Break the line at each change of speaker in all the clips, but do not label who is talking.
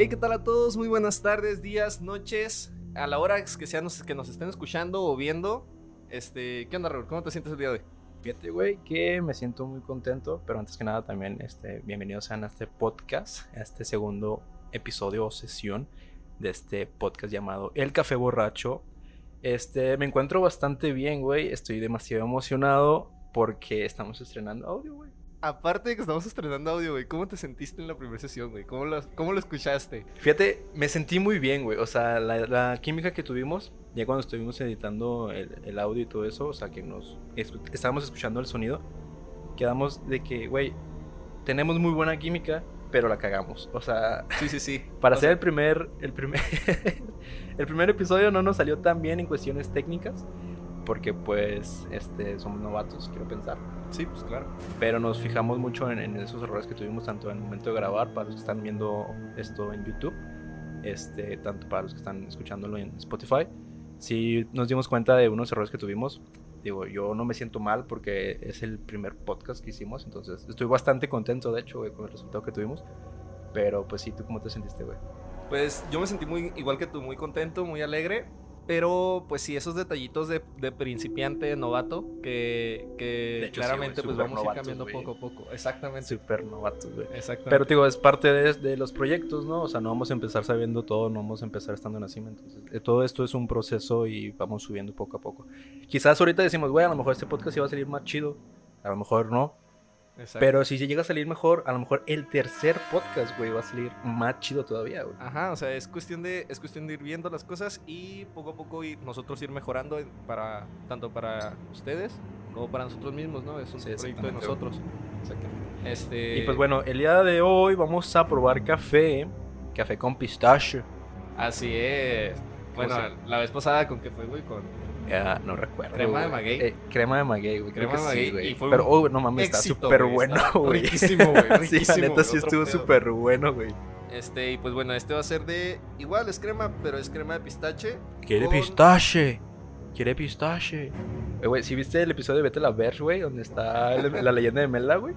Hey, ¿qué tal a todos? Muy buenas tardes, días, noches. A la hora que, sean, que nos estén escuchando o viendo. Este, ¿Qué onda, Raúl? ¿Cómo te sientes el día de hoy?
Fíjate, güey, que me siento muy contento, pero antes que nada también, este, bienvenidos sean a este podcast, a este segundo episodio o sesión de este podcast llamado El Café Borracho. Este, me encuentro bastante bien, güey, estoy demasiado emocionado porque estamos estrenando audio, güey.
Aparte de que estamos estrenando audio, güey, ¿cómo te sentiste en la primera sesión, güey? ¿Cómo lo, ¿Cómo lo escuchaste?
Fíjate, me sentí muy bien, güey. O sea, la, la química que tuvimos, ya cuando estuvimos editando el, el, audio y todo eso, o sea, que nos estábamos escuchando el sonido, quedamos de que, güey, tenemos muy buena química, pero la cagamos. O sea,
sí, sí, sí.
Para hacer el primer, el primer, el primer episodio no nos salió tan bien en cuestiones técnicas, porque pues, este, somos novatos, quiero pensar.
Sí, pues claro.
Pero nos fijamos mucho en, esos errores que tuvimos tanto en el momento de grabar, para los que están viendo esto en YouTube, este, tanto para los que están escuchándolo en Spotify. Si nos dimos cuenta de unos errores que tuvimos. Digo, yo no me siento mal porque es el primer podcast que hicimos, entonces estoy bastante contento, de hecho, con el resultado que tuvimos. Pero pues sí, ¿tú cómo te sentiste, güey?
Pues yo me sentí muy igual que tú, muy contento, muy alegre. Pero pues sí, esos detallitos de, de principiante, novato, que, que claramente pues vamos a ir cambiando poco a poco. Exactamente.
Super novatos, güey. Exactamente. Pero digo, es parte de, de, los proyectos, ¿no? O sea, no vamos a empezar sabiendo todo, no vamos a empezar estando en la cima. Entonces, eh, todo esto es un proceso y vamos subiendo poco a poco. Quizás ahorita decimos, güey, a lo mejor este podcast iba a salir más chido. A lo mejor no. Pero si llega a salir mejor, a lo mejor el tercer podcast, güey, va a salir más chido todavía, güey.
Ajá, o sea, es cuestión de es cuestión de ir viendo las cosas y poco a poco ir, nosotros ir mejorando para tanto para ustedes como para nosotros mismos, ¿no? Es un proyecto de nosotros.
Exactamente. Este... Y pues bueno, el día de hoy vamos a probar café, café con pistache.
Así es. Bueno, la vez pasada con qué fue, güey, con
ya, no recuerdo.
Crema de maguey.
Eh, crema de maguey, güey.
Crema de maguey.
Sí, Pero, oh, no mames, está súper bueno, güey.
Riquísimo, güey.
sí, la neta sí estuvo súper bueno, güey.
Este, y pues bueno, este va a ser de. Igual es crema, pero es crema de pistache.
¿Quiere pistache? ¿Quiere pistache? Eh, güey, ¿sí viste el episodio de Vete la Verge, güey? Donde está la leyenda de Mela, güey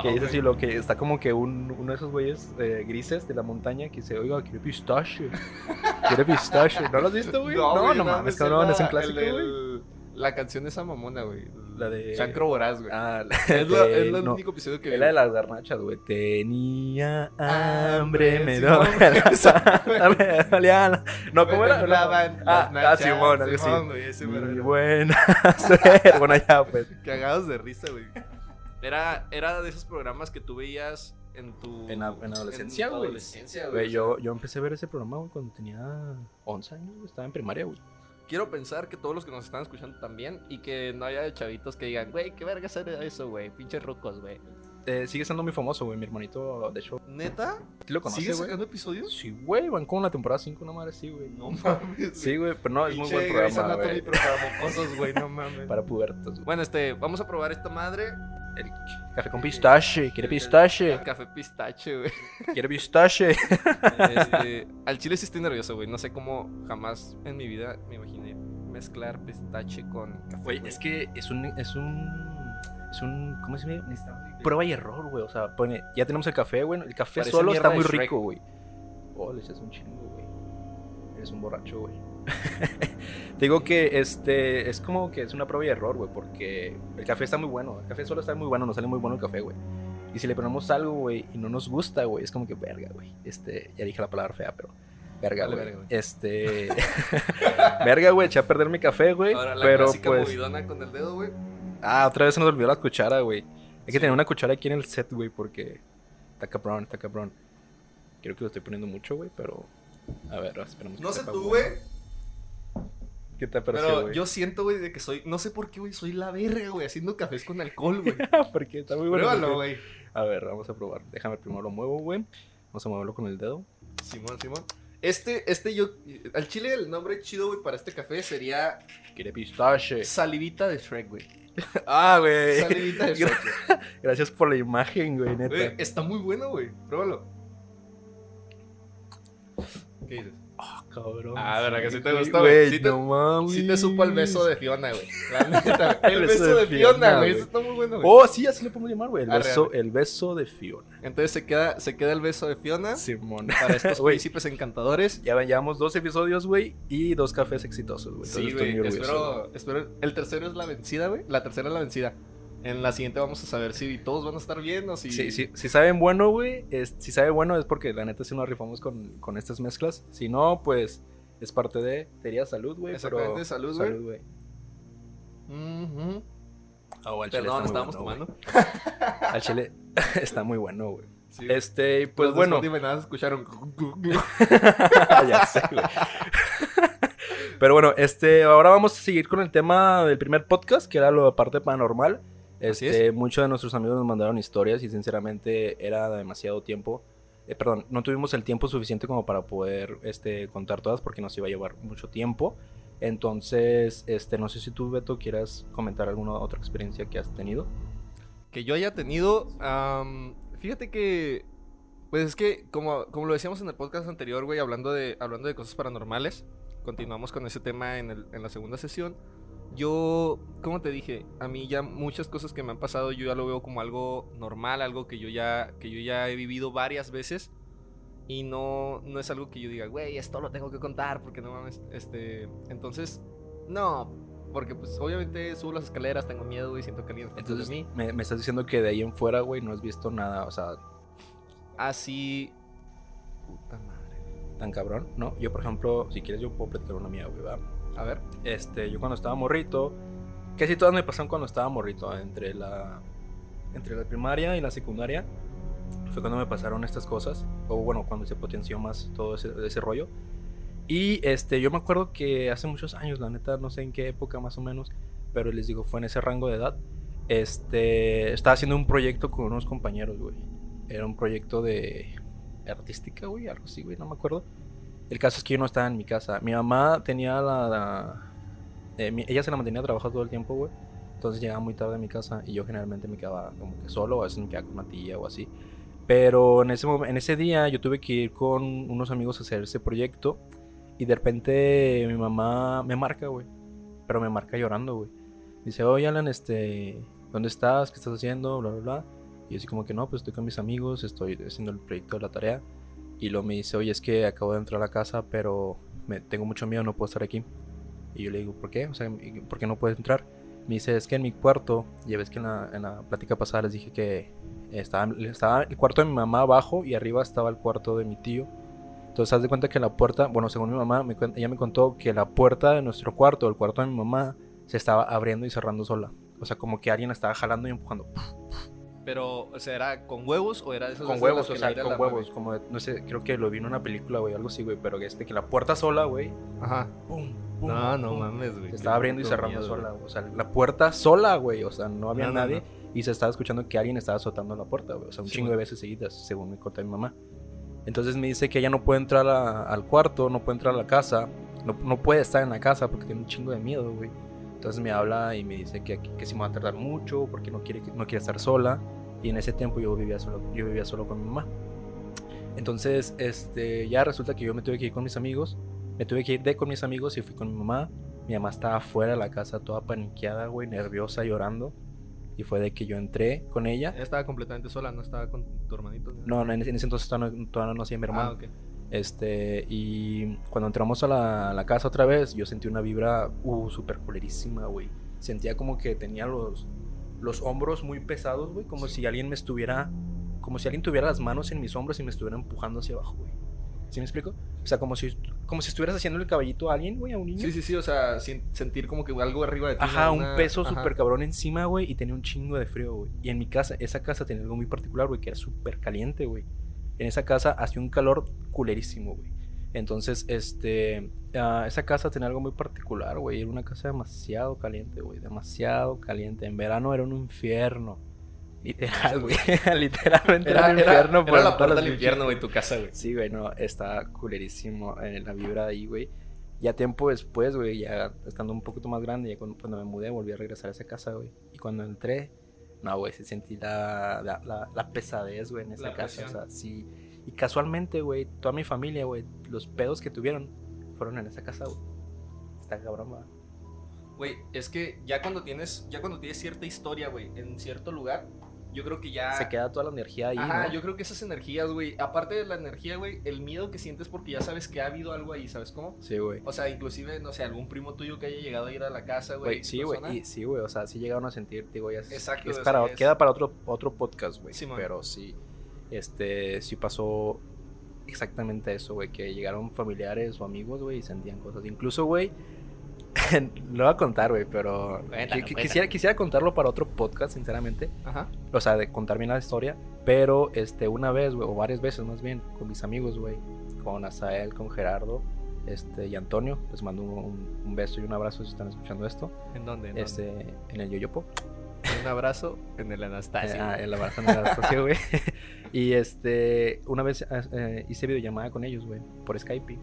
que es así lo que está como que un, uno de esos güeyes eh, grises de la montaña que dice, oiga, quiere pistache. quiere pistache. ¿No lo has visto, güey? No, no, no mames, cabrón, es un clásico, güey.
La canción de esa mamona, güey.
La de.
Chancro Voraz, güey.
Ah,
es, lo, es el único episodio que.
Es la de las garnachas, güey. Tenía hambre, me doy No, ¿cómo era?
Ah,
ah, Simón, algo así.
Muy
buena. Bueno, ya, pues.
Cagados de risa, güey. Era, era de esos programas que tú veías en tu...
En, adolescencia, güey. adolescencia, güey. Yo, yo empecé a ver ese programa, güey, cuando tenía 11 años, estaba en primaria, güey.
Quiero pensar que todos los que nos están escuchando también y que no haya chavitos que digan, güey, qué verga hacer eso, güey, pinches rucos, güey.
Eh, sigue siendo muy famoso, güey, mi hermanito, de hecho.
¿Neta?
¿Sí lo conoces,
¿Sigue sacando episodios?
Sí, güey, van con la temporada 5, no mames, sí, güey.
No mames.
Sí, güey, pero no, es muy buen programa,
güey. para güey, no mames.
Para pubertos.
Bueno, este, vamos a probar esta madre.
El café con pistache. ¿Quiere pistache?
El, café pistache, güey.
¿Quiere pistache?
Este, al chile sí estoy nervioso, güey. No sé cómo jamás en mi vida me imaginé mezclar pistache con café.
Güey, es que es un. Es un. Es un. ¿Cómo se llama? Prueba y error, güey. O sea, pone. Ya tenemos el café, güey. El café solo está muy rico, güey. Oh, le echas un chingo, güey. Eres un borracho, güey. Digo que este es como que es una prueba y error, güey, porque el café está muy bueno. El café solo está muy bueno, nos sale muy bueno el café, güey. Y si le ponemos algo, güey, y no nos gusta, güey, es como que verga, güey. Este, ya dije la palabra fea, pero verga, güey. Este, verga, güey, eché a perder mi café, güey.
Ahora la
pero
pues con el dedo, güey.
Ah, otra vez se nos olvidó la cuchara, güey. Hay que tener una cuchara aquí en el set, güey, porque está cabrón, está cabrón. Creo que lo estoy poniendo mucho, güey, pero a ver, esperamos.
No sé tú, güey.
¿Qué te pareció,
Pero yo siento, güey, de que soy. No sé por qué, güey, soy la verga, güey, haciendo cafés con alcohol, güey.
porque está muy bueno.
Pruébalo, güey.
A ver, vamos a probar. Déjame primero lo muevo, güey. Vamos a moverlo con el dedo.
Simón, Simón. Este, este yo. Al chile, el nombre chido, güey, para este café sería.
Quiere pistache.
Salivita de Shrek, güey.
ah, güey.
Salivita de Shrek.
Gracias por la imagen, güey, neta.
está muy bueno, güey. Pruébalo. ¿Qué dices?
Oh, cabrón.
Ah, ¿verdad que sí te gustó, güey? Sí, no sí te supo el beso de Fiona, güey. La neta, el, beso, de, Fiona, güey. Eso está muy bueno, güey.
Oh, sí, así le podemos llamar, güey. El, beso, el beso de Fiona.
Entonces se queda, se queda el beso de Fiona. Simón. Para estos príncipes encantadores.
Ya llevamos dos episodios, güey, y dos cafés exitosos, güey.
Sí, güey. Espero, espero. El tercero es la vencida, güey. La tercera es la vencida. En la siguiente vamos a saber si todos van a estar bien o si.
Sí, sí, si saben bueno, güey. Si sabe bueno es porque la neta sí nos rifamos con, con estas mezclas. Si no, pues es parte de. Te salud, güey.
Exactamente, salud, güey. Salud, güey.
Oh, Perdón, estábamos tomando. al chile está muy bueno, güey. este, pues bueno.
Dime nada, escucharon.
ya sé, güey. Pero bueno, este, ahora vamos a seguir con el tema del primer podcast, que era lo de parte paranormal. Este, muchos de nuestros amigos nos mandaron historias y sinceramente era demasiado tiempo. Eh, perdón, no tuvimos el tiempo suficiente como para poder este, contar todas porque nos iba a llevar mucho tiempo. Entonces, este, no sé si tú, Beto, quieras comentar alguna otra experiencia que has tenido.
Que yo haya tenido, fíjate que, pues es que, como, como lo decíamos en el podcast anterior, güey, hablando de, hablando de cosas paranormales, continuamos con ese tema en, el, en la segunda sesión yo, como te dije, a mí ya muchas cosas que me han pasado yo ya lo veo como algo normal, algo que yo ya, que yo ya he vivido varias veces y no, no es algo que yo diga, güey, esto lo tengo que contar porque no mames, este, entonces, no, porque pues obviamente subo las escaleras, tengo miedo y siento que alguien
entonces, de mí. Me, me estás diciendo que de ahí en fuera, güey, no has visto nada, o sea...
Así... Puta madre.
Tan cabrón, ¿no? Yo, por ejemplo, si quieres yo puedo platicar una mía, güey, ¿verdad?
A ver.
Este, yo cuando estaba morrito, casi todas me pasaron cuando estaba morrito, entre la, entre la primaria y la secundaria. Fue cuando me pasaron estas cosas, o bueno, cuando se potenció más todo ese, ese rollo. Y este, yo me acuerdo que hace muchos años, la neta, no sé en qué época más o menos, pero les digo, fue en ese rango de edad. Este, estaba haciendo un proyecto con unos compañeros, güey. Era un proyecto de artística, güey, algo así, güey, no me acuerdo. El caso es que yo no estaba en mi casa. Mi mamá tenía la... Eh, ella se la mantenía trabajando todo el tiempo, güey. Entonces llegaba muy tarde a mi casa y yo generalmente me quedaba como que solo, a veces me quedaba con una tía o así. Pero en ese, en ese día yo tuve que ir con unos amigos a hacer ese proyecto y de repente mi mamá me marca, güey. Pero me marca llorando, güey. Dice, oye Alan, este, ¿dónde estás? ¿Qué estás haciendo? Bla, bla, bla. Y así como que no, pues estoy con mis amigos, estoy haciendo el proyecto de la tarea. Y luego me dice, oye, es que acabo de entrar a la casa, pero me, tengo mucho miedo, no puedo estar aquí. Y yo le digo, ¿por qué? O sea, ¿por qué no puedes entrar? Me dice, es que en mi cuarto, ya ves que en la, en la plática pasada les dije que estaba, estaba el cuarto de mi mamá abajo y arriba estaba el cuarto de mi tío. Entonces, haz de cuenta que la puerta, bueno, según mi mamá, ella me contó que la puerta de nuestro cuarto, el cuarto de mi mamá, se estaba abriendo y cerrando sola. O sea, como que alguien estaba jalando y empujando.
Pero, o sea, ¿era con huevos o era de esos
Con huevos, o sea, con huevos. Como, no sé, creo que lo vi en una película, güey, algo así, güey. Pero este, que la puerta sola, güey.
Ajá. Pum, pum, no, no mames, güey.
Se estaba abriendo y cerrando sola, O sea, la puerta sola, güey. O sea, no había nadie. Y se estaba escuchando que alguien estaba azotando la puerta, güey. O sea, un chingo de veces seguidas, según me contó mi mamá. Entonces me dice que ella no puede entrar al cuarto, no puede entrar a la casa. No, no puede estar en la casa porque tiene un chingo de miedo, güey. Entonces me habla y me dice que, que, que si me va a tardar mucho porque no quiere, no quiere estar sola. Y en ese tiempo yo vivía solo, yo vivía solo con mi mamá. Entonces, este, ya resulta que yo me tuve que ir con mis amigos. Me tuve que ir de con mis amigos y fui con mi mamá. Mi mamá estaba fuera de la casa, toda paniqueada, güey, nerviosa, llorando. Y fue de que yo entré con ella.
Ella estaba completamente sola, no estaba con tu hermanito.
No, no en, ese, entonces todavía no, no hacía mi hermano. Ah, Este, y cuando entramos a la, la, casa otra vez, yo sentí una vibra, uh, súper culerísima, güey. Sentía como que tenía los, los hombros muy pesados, güey, como si alguien me estuviera, como si alguien tuviera las manos en mis hombros y me estuviera empujando hacia abajo, güey. ¿Sí me explico? O sea, como si, como si estuvieras haciendo el caballito a alguien, güey, a un niño.
Sí, sí, sí, o sea, sentir como que algo arriba de ti.
Ajá, un peso súper cabrón encima, güey, y tenía un chingo de frío, güey. Y en mi casa, esa casa tenía algo muy particular, güey, que era súper caliente, güey. En esa casa hacía un calor culerísimo, güey. Entonces, este, ah, esa casa tenía algo muy particular, güey. Era una casa demasiado caliente, güey. Demasiado caliente. En verano era un infierno. Literal, güey. Literalmente
era, un infierno. Era, la puerta del infierno, güey, tu casa, güey.
Sí, güey, no, está culerísimo en la vibra ahí, güey. Ya tiempo después, güey, ya estando un poquito más grande, ya cuando, me mudé, volví a regresar a esa casa, güey. Y cuando entré, no, güey, se sentí la, la, la, pesadez, güey, en esa casa. O sea, sí Y casualmente, güey, toda mi familia, güey, los pedos que tuvieron fueron en esa casa, güey. Está cabrón,
Güey, es que ya cuando tienes, ya cuando tienes cierta historia, güey, en cierto lugar, yo creo que ya...
Se queda toda la energía ahí, Ajá,
yo creo que esas energías, güey, aparte de la energía, güey, el miedo que sientes porque ya sabes que ha habido algo ahí, ¿sabes cómo?
Sí, güey.
O sea, inclusive, no sé, algún primo tuyo que haya llegado a ir a la casa, güey.
Sí, güey, sí, güey, o sea, sí llegaron a sentir, digo, ya... Exacto. Es para, Queda para otro, otro podcast, güey. Sí, pero sí, este, sí pasó exactamente eso, güey, que llegaron familiares o amigos, güey, y sentían cosas. Incluso, güey lo voy a contar, güey, pero quisiera, quisiera contarlo para otro podcast, sinceramente. Ajá. O sea, de contar bien la historia. Pero este, una vez, güey, o varias veces más bien, con mis amigos, güey, con Asael, con Gerardo este, y Antonio. Les mando un, beso y un abrazo si están escuchando esto.
¿En dónde? ¿En,
este, en el Yoyopo.
Un abrazo en el Anastasia.
Ah, el abrazo en el Anastasia, güey. y este, una vez eh, hice videollamada con ellos, güey, por Skype.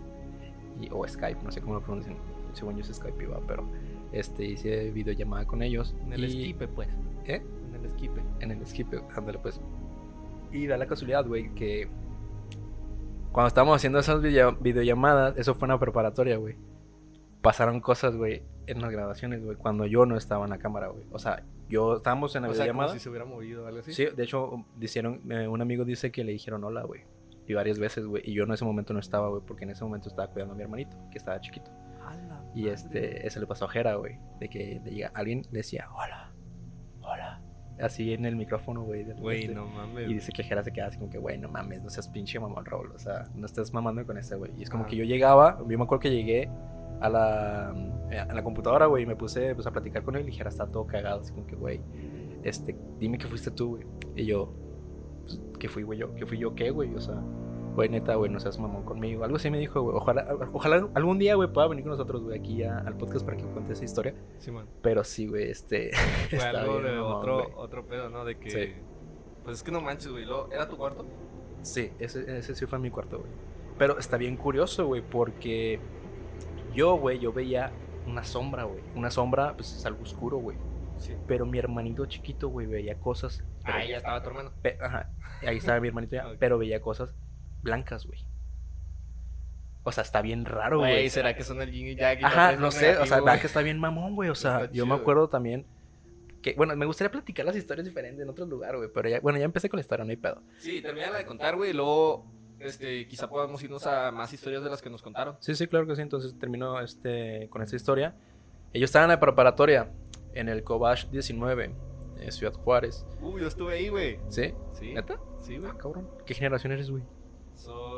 Y, o Skype, no sé cómo lo pronuncian según yo es Skype iba, pero este, hice videollamada con ellos.
En el Skype, pues.
¿Eh?
En el Skype.
En el Skype, ándale, pues. Y da la casualidad, güey, que cuando estábamos haciendo esas videollamadas, eso fue una preparatoria, güey. Pasaron cosas, güey, en las grabaciones, güey, cuando yo no estaba en la cámara, güey. O sea, yo estábamos en la videollamada.
si se hubiera movido algo así.
Sí, de hecho, dijeron, eh, un amigo dice que le dijeron hola, güey. Y varias veces, güey. Y yo en ese momento no estaba, güey, porque en ese momento estaba cuidando a mi hermanito, que estaba chiquito. Y este, eso le pasó a Jera, güey. De que llega, alguien le decía, hola, hola. Así en el micrófono, güey.
Güey, no mames.
Y dice que Jera se queda así como que, güey, no mames, no seas pinche mamón Raúl. O sea, no estás mamando con ese, güey. Y es como que yo llegaba, yo me acuerdo que llegué a la, a la computadora, güey, y me puse pues, a platicar con él y Jera está todo cagado. Así como que, güey, este, dime que fuiste tú, güey. Y yo, pues, ¿qué fui, güey? Yo, ¿qué fui yo qué, güey? O sea güey, neta, güey, no seas mamón conmigo. Algo así me dijo, güey. Ojalá, ojalá algún día, güey, pueda venir con nosotros, güey, aquí al podcast para que cuente esa historia. Sí, man. Pero sí, güey, este.
Fue algo de otro, otro pedo, ¿no? De que. Sí. Pues es que no manches, güey. ¿Era tu cuarto?
Sí, ese, ese sí fue mi cuarto, güey. Pero está bien curioso, güey, porque yo, güey, yo veía una sombra, güey. Una sombra, pues es algo oscuro, güey. Sí. Pero mi hermanito chiquito, güey, veía cosas.
Ahí ya estaba tu hermano.
Ajá. Ahí estaba mi hermanito ya. Pero veía cosas blancas, güey. O sea, está bien raro, güey.
¿será que son el yin y yang?
Ajá, no sé, o sea, que está bien mamón, güey. O sea, yo me acuerdo también que, bueno, me gustaría platicar las historias diferentes en otro lugar, güey. Pero ya, bueno, ya empecé con la historia, no hay pedo.
Sí, termina de contar, güey, y luego, este, quizá podamos irnos a más historias de las que nos contaron.
Sí, sí, claro que sí. Entonces termino este, con esta historia. Ellos estaban en la preparatoria, en el Cobach 19, en Ciudad Juárez.
Uy, yo estuve ahí, güey.
¿Sí?
Sí.
¿Neta?
Sí, güey.
Ah, cabrón. ¿Qué generación eres, güey?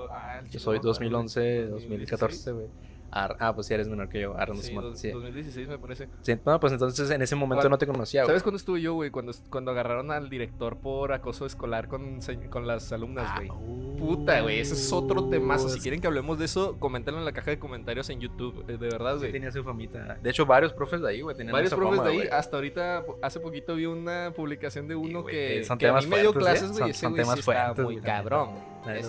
Ah,
yo soy 2011, 2014, güey. Ah, pues sí, eres menor que yo. Arnold
sí, 2016 me parece.
Sí, no, pues entonces en ese momento no te conocía,
güey. ¿Sabes cuándo estuve yo, güey? Cuando, cuando agarraron al director por acoso escolar con, con las alumnas, güey. Ah, Puta, güey. Ese es otro temazo. Si quieren que hablemos de eso, coméntenlo en la caja de comentarios en YouTube. Eh, de verdad, güey. Sí,
tenía su famita. De hecho, varios profes de ahí, güey.
Varios profes de ahí. Hasta ahorita, hace poquito vi una publicación de uno que, que, a mí me dio ¿eh? clases, güey. Son, temas fuertes. muy cabrón.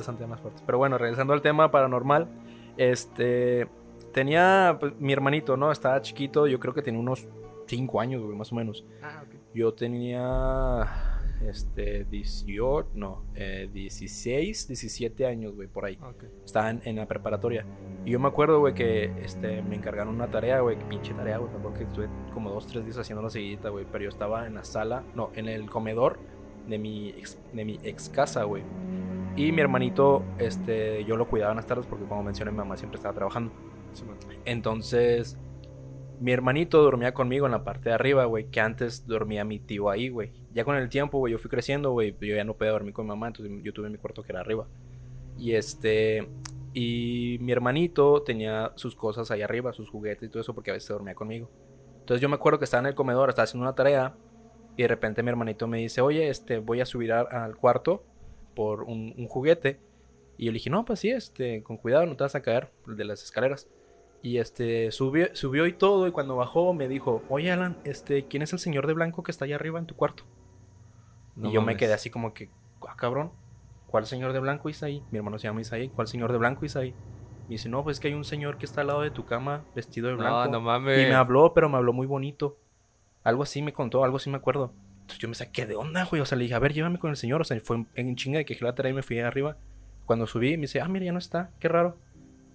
Son temas fuertes. Pero bueno, regresando al tema paranormal. Este tenía pues, mi hermanito, ¿no? Estaba chiquito, yo creo que tenía unos 5 años, güey, más o menos. Ah, ok. Yo tenía este 18, no, eh, 16, 17 años, güey, por ahí. Okay. Estaban en la preparatoria. Y yo me acuerdo, güey, que este, me encargaron una tarea, güey, que pinche tarea, güey, porque estuve como dos, tres días haciendo la seguidita, güey, pero yo estaba en la sala, no, en el comedor de mi ex, de mi ex casa, güey. Y mi hermanito, este, yo lo cuidaba en las tardes porque como mencioné, mi mamá siempre estaba trabajando. Entonces, mi hermanito dormía conmigo en la parte de arriba, güey, que antes dormía mi tío ahí, güey. Ya con el tiempo, güey, yo fui creciendo, güey, yo ya no podía dormir con mi mamá, entonces yo tuve mi cuarto que era arriba. Y este, y mi hermanito tenía sus cosas ahí arriba, sus juguetes y todo eso, porque a veces dormía conmigo. Entonces yo me acuerdo que estaba en el comedor, estaba haciendo una tarea, y de repente mi hermanito me dice, oye, este, voy a subir al cuarto por un, un, juguete. Y yo le dije, no, pues sí, este, con cuidado, no te vas a caer de las escaleras. Y este, subió, subió y todo, y cuando bajó me dijo, oye Alan, este, ¿quién es el señor de blanco que está allá arriba en tu cuarto? y yo me quedé así como que, ah, cabrón, ¿cuál señor de blanco Isaí? Mi hermano se llama Isaí, ¿cuál señor de blanco Isaí? Me dice, no, pues es que hay un señor que está al lado de tu cama vestido de blanco.
No, no mames.
Y me habló, pero me habló muy bonito. Algo así me contó, algo así me acuerdo. Entonces yo me saqué de onda, güey. O sea, le dije, a ver, llévame con el señor. O sea, fue en chinga de que la y me fui arriba cuando subí, me dice, ah, mira, ya no está, qué raro.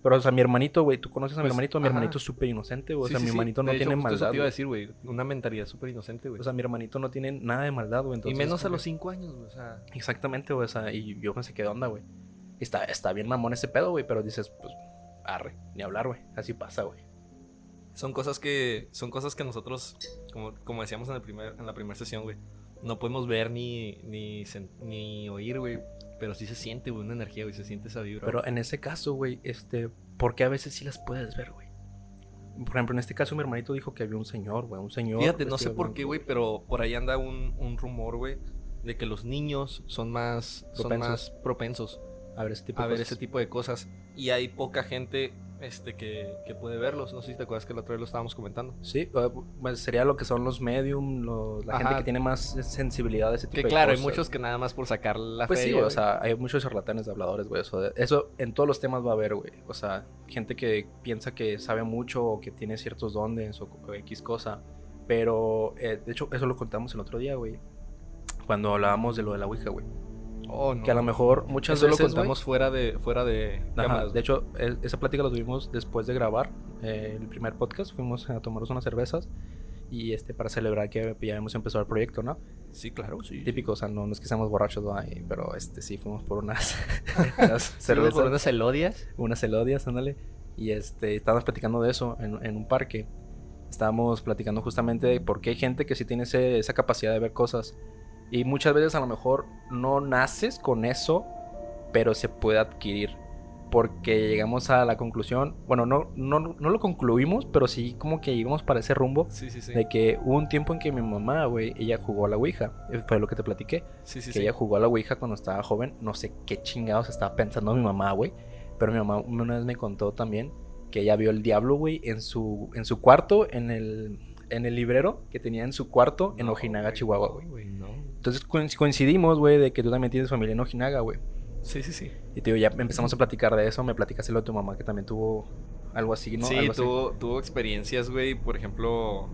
Pero, o sea, mi hermanito, güey, tú conoces a mi pues, hermanito, mi hermanito es súper inocente, güey. o sea, mi hermanito no tiene maldad. Eso
te iba a decir, güey. Una mentalidad súper inocente, güey.
O sea, mi hermanito no tiene nada de maldad, güey.
Y menos a los cinco años, güey. O sea.
Exactamente, güey. O sea, y yo pensé, ¿qué onda, güey? Está, está bien mamón ese pedo, güey. Pero dices, pues, arre, ni hablar, güey. Así pasa, güey.
Son cosas que. Son cosas que nosotros, como, como decíamos en, el primer, en la primera sesión, güey. No podemos ver ni, ni, ni oír, güey pero sí se siente, güey, una energía, güey, se siente esa vibra.
Pero en ese caso, güey, este, ¿por qué a veces sí las puedes ver, güey? Por ejemplo, en este caso mi hermanito dijo que había un señor, güey, un señor.
Fíjate, no sé por qué, güey, pero por ahí anda un, un rumor, güey, de que los niños son más propensos, son más propensos a ver ese tipo a ver ese tipo de cosas. Y hay poca gente este, que, puede verlos. No sé si te acuerdas que la otra vez lo estábamos comentando.
Sí, pues sería lo que son los medium, la gente que tiene más sensibilidad a ese tipo
que, claro, hay muchos que nada más por sacar la
pues sí, o sea, hay muchos charlatanes de habladores, güey. Eso, eso en todos los temas va a haber, güey. O sea, gente que piensa que sabe mucho o que tiene ciertos dones o, X cosa. Pero, eh, de hecho, eso lo contamos el otro día, güey. Cuando hablábamos de lo de la Ouija, güey. Oh, que a lo mejor muchas veces.
lo contamos fuera de. Fuera de,
de hecho, esa plática la tuvimos después de grabar eh, el primer podcast. Fuimos a tomarnos unas cervezas. Y este, para celebrar que ya hemos empezado el proyecto, ¿no?
Sí, claro, sí.
Típico, o sea, no, es que seamos borrachos, pero este sí fuimos por unas,
cervezas. por unas elodias.
Unas elodias, ándale. Y este, estábamos platicando de eso en, en un parque. Estábamos platicando justamente de por qué hay gente que sí tiene esa capacidad de ver cosas y muchas veces a lo mejor no naces con eso, pero se puede adquirir. Porque llegamos a la conclusión, bueno, no, no, no lo concluimos, pero sí como que llegamos para ese rumbo de que hubo un tiempo en que mi mamá, güey, ella jugó a la Ouija. Eh, fue lo que te platiqué. que ella jugó a la Ouija cuando estaba joven. No sé qué chingados estaba pensando mi mamá, güey. Pero mi mamá una vez me contó también que ella vio el diablo, güey, en su, en su cuarto, en el, en el librero que tenía en su cuarto en Ojinaga, Chihuahua, güey. Entonces coincidimos, güey, de que tú también tienes familia en Ojinaga, güey.
Sí, sí, sí.
Y te digo, ya empezamos a platicar de eso. Me platicaste lo de tu mamá que también tuvo algo así, ¿no?
Sí, tuvo, tuvo experiencias, güey. Por ejemplo,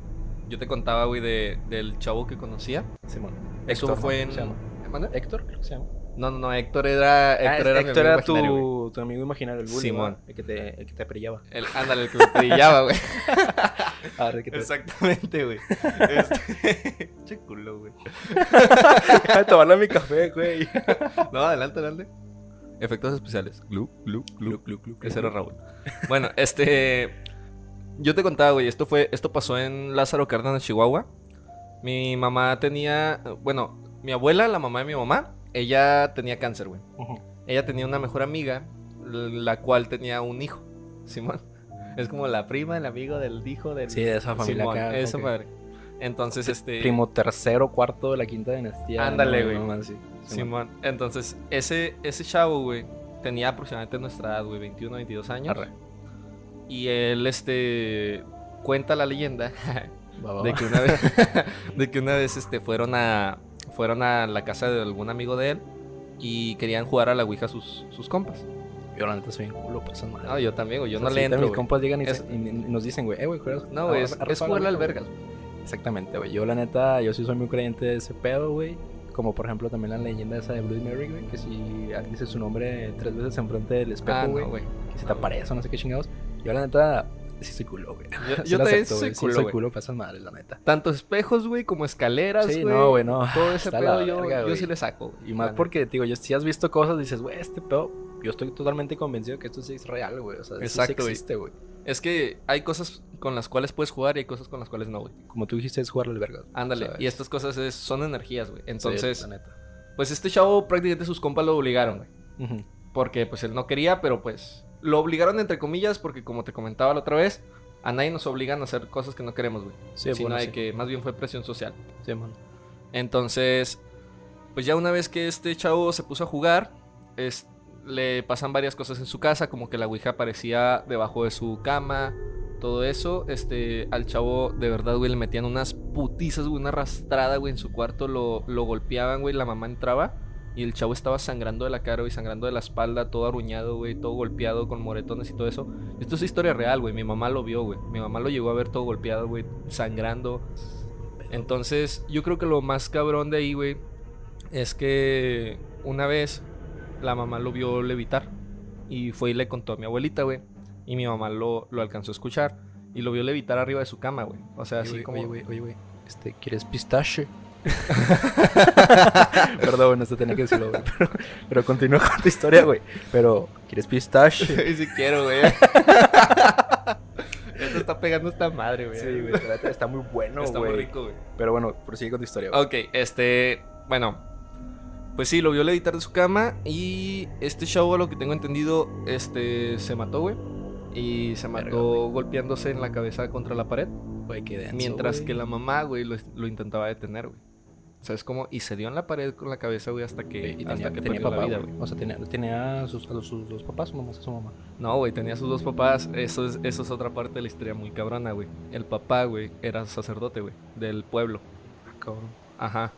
yo te contaba, güey, de, del chavo que conocía.
Simón.
Eso fue en.
Héctor, creo que se llama.
No, no, no, Héctor era.
Ah, Héctor era, Héctor era tu, tu, amigo imaginario, el bully.
Simón.
El que te, el que te perillaba.
El, ándale, el que me perillaba, güey. Exactamente, güey. Este... che culo, güey.
Deja de tomarle mi café, güey.
no, adelante, adelante. Efectos especiales. Glu, glu, glu, glu, glu. Ese era Raúl. Bueno, este. Yo te contaba, güey, esto fue. Esto pasó en Lázaro Cárdenas, Chihuahua. Mi mamá tenía. Bueno, mi abuela, la mamá de mi mamá ella tenía cáncer, güey. Ella tenía una mejor amiga, la cual tenía un hijo, Simón. Es como la prima, el amigo del hijo del...
Sí, de esa familia
Simón, Esa madre. Entonces, este...
Primo tercero, cuarto de la quinta dinastía.
Ándale, güey. Simón. Entonces, ese, ese chavo, güey, tenía aproximadamente nuestra edad, güey, 21, 22 años. Y él, este, cuenta la leyenda de que una vez, de que una vez, este, fueron a, fueron a la casa de algún amigo de él y querían jugar a la Ouija sus, sus compas.
Yo la neta soy un culo, pues
No, yo también, güey. Yo no le entro.
Mis compas llegan y, nos dicen, güey, eh, güey,
No, güey, es, es jugarle al vergas,
Exactamente, güey. Yo la neta, yo sí soy muy creyente de ese pedo, güey. Como por ejemplo también la leyenda esa de Bloody Mary, güey. Que si dice su nombre tres veces enfrente del espejo, ah, güey. que se te aparece o no sé qué chingados. Yo la neta, sí soy culo, güey.
Yo, te soy culo, sí, soy culo,
pasan madre, la neta.
Tanto espejos, güey, como escaleras, güey. Sí,
no, güey, no.
Todo ese pedo yo, yo sí le saco.
Y más porque, digo, yo, si has visto cosas, dices, güey, este pedo, yo estoy totalmente convencido que esto sí es real, güey. O sea, Exacto, sí existe, güey.
Es que hay cosas con las cuales puedes jugar y hay cosas con las cuales no, güey.
Como tú dijiste, es jugar al verga.
Ándale, y estas cosas es, son energías, güey. Entonces, la neta. pues este chavo prácticamente sus compas lo obligaron, güey. Porque pues él no quería, pero pues lo obligaron entre comillas porque como te comentaba la otra vez, a nadie nos obligan a hacer cosas que no queremos, güey. Sí, sino bueno, que más bien fue presión social.
Sí, man.
Entonces, pues ya una vez que este chavo se puso a jugar, le pasan varias cosas en su casa, como que la Ouija aparecía debajo de su cama, todo eso. Este, al chavo, de verdad, güey, le metían unas putizas, güey, una arrastrada, güey, en su cuarto, lo, lo golpeaban, güey, la mamá entraba y el chavo estaba sangrando de la cara, güey, sangrando de la espalda, todo arruñado, güey, todo golpeado con moretones y todo eso. Esto es historia real, güey. Mi mamá lo vio, güey. Mi mamá lo llegó a ver todo golpeado, güey, sangrando. Entonces, yo creo que lo más cabrón de ahí, güey, es que una vez la mamá lo vio levitar. Y fue y le contó a mi abuelita, güey. Y mi mamá lo, lo alcanzó a escuchar. Y lo vio levitar arriba de su cama, güey. O sea, así como.
Oye, güey, oye, güey. Este, ¿quieres pistache? Perdón, no se tenía que decirlo, güey. Pero, pero continúa con tu historia, güey. Pero, ¿quieres pistache?
Sí, sí quiero, güey. Esto está pegando esta madre, güey.
Sí, güey. Está muy bueno, güey.
Está muy rico, güey.
Pero bueno, prosigue con tu historia, güey.
Ok, este. Bueno. Pues sí, lo vio levitar de su cama. Y este chavo, lo que tengo entendido, este. Se mató, güey. Y se mató golpeándose en la cabeza contra la pared.
Güey, qué denso,
Mientras
güey.
que la mamá, güey, lo, lo intentaba detener, güey. ¿Sabes cómo? Y se dio en la pared con la cabeza, güey, hasta que,
Y
hasta
tenía,
que
tenía
perdió
papá,
la vida,
güey. O sea, tenía, tenía sus, a sus dos papás o nomás a su mamá.
No, güey, tenía sus dos papás. Eso es, eso es otra parte de la historia muy cabrona, güey. El papá, güey, era sacerdote, güey, del pueblo.
Cabrón.
Ajá.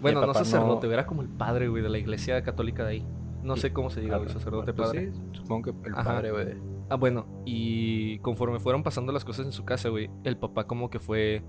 Bueno, no sacerdote,
no-
era como el padre, güey, de la iglesia católica de ahí. No sé cómo se diga, güey, sacerdote
Pues
padre.
sí, supongo que el
Ajá.
padre, güey.
Ah, bueno, y conforme fueron pasando las cosas en su casa, güey, el papá como que fue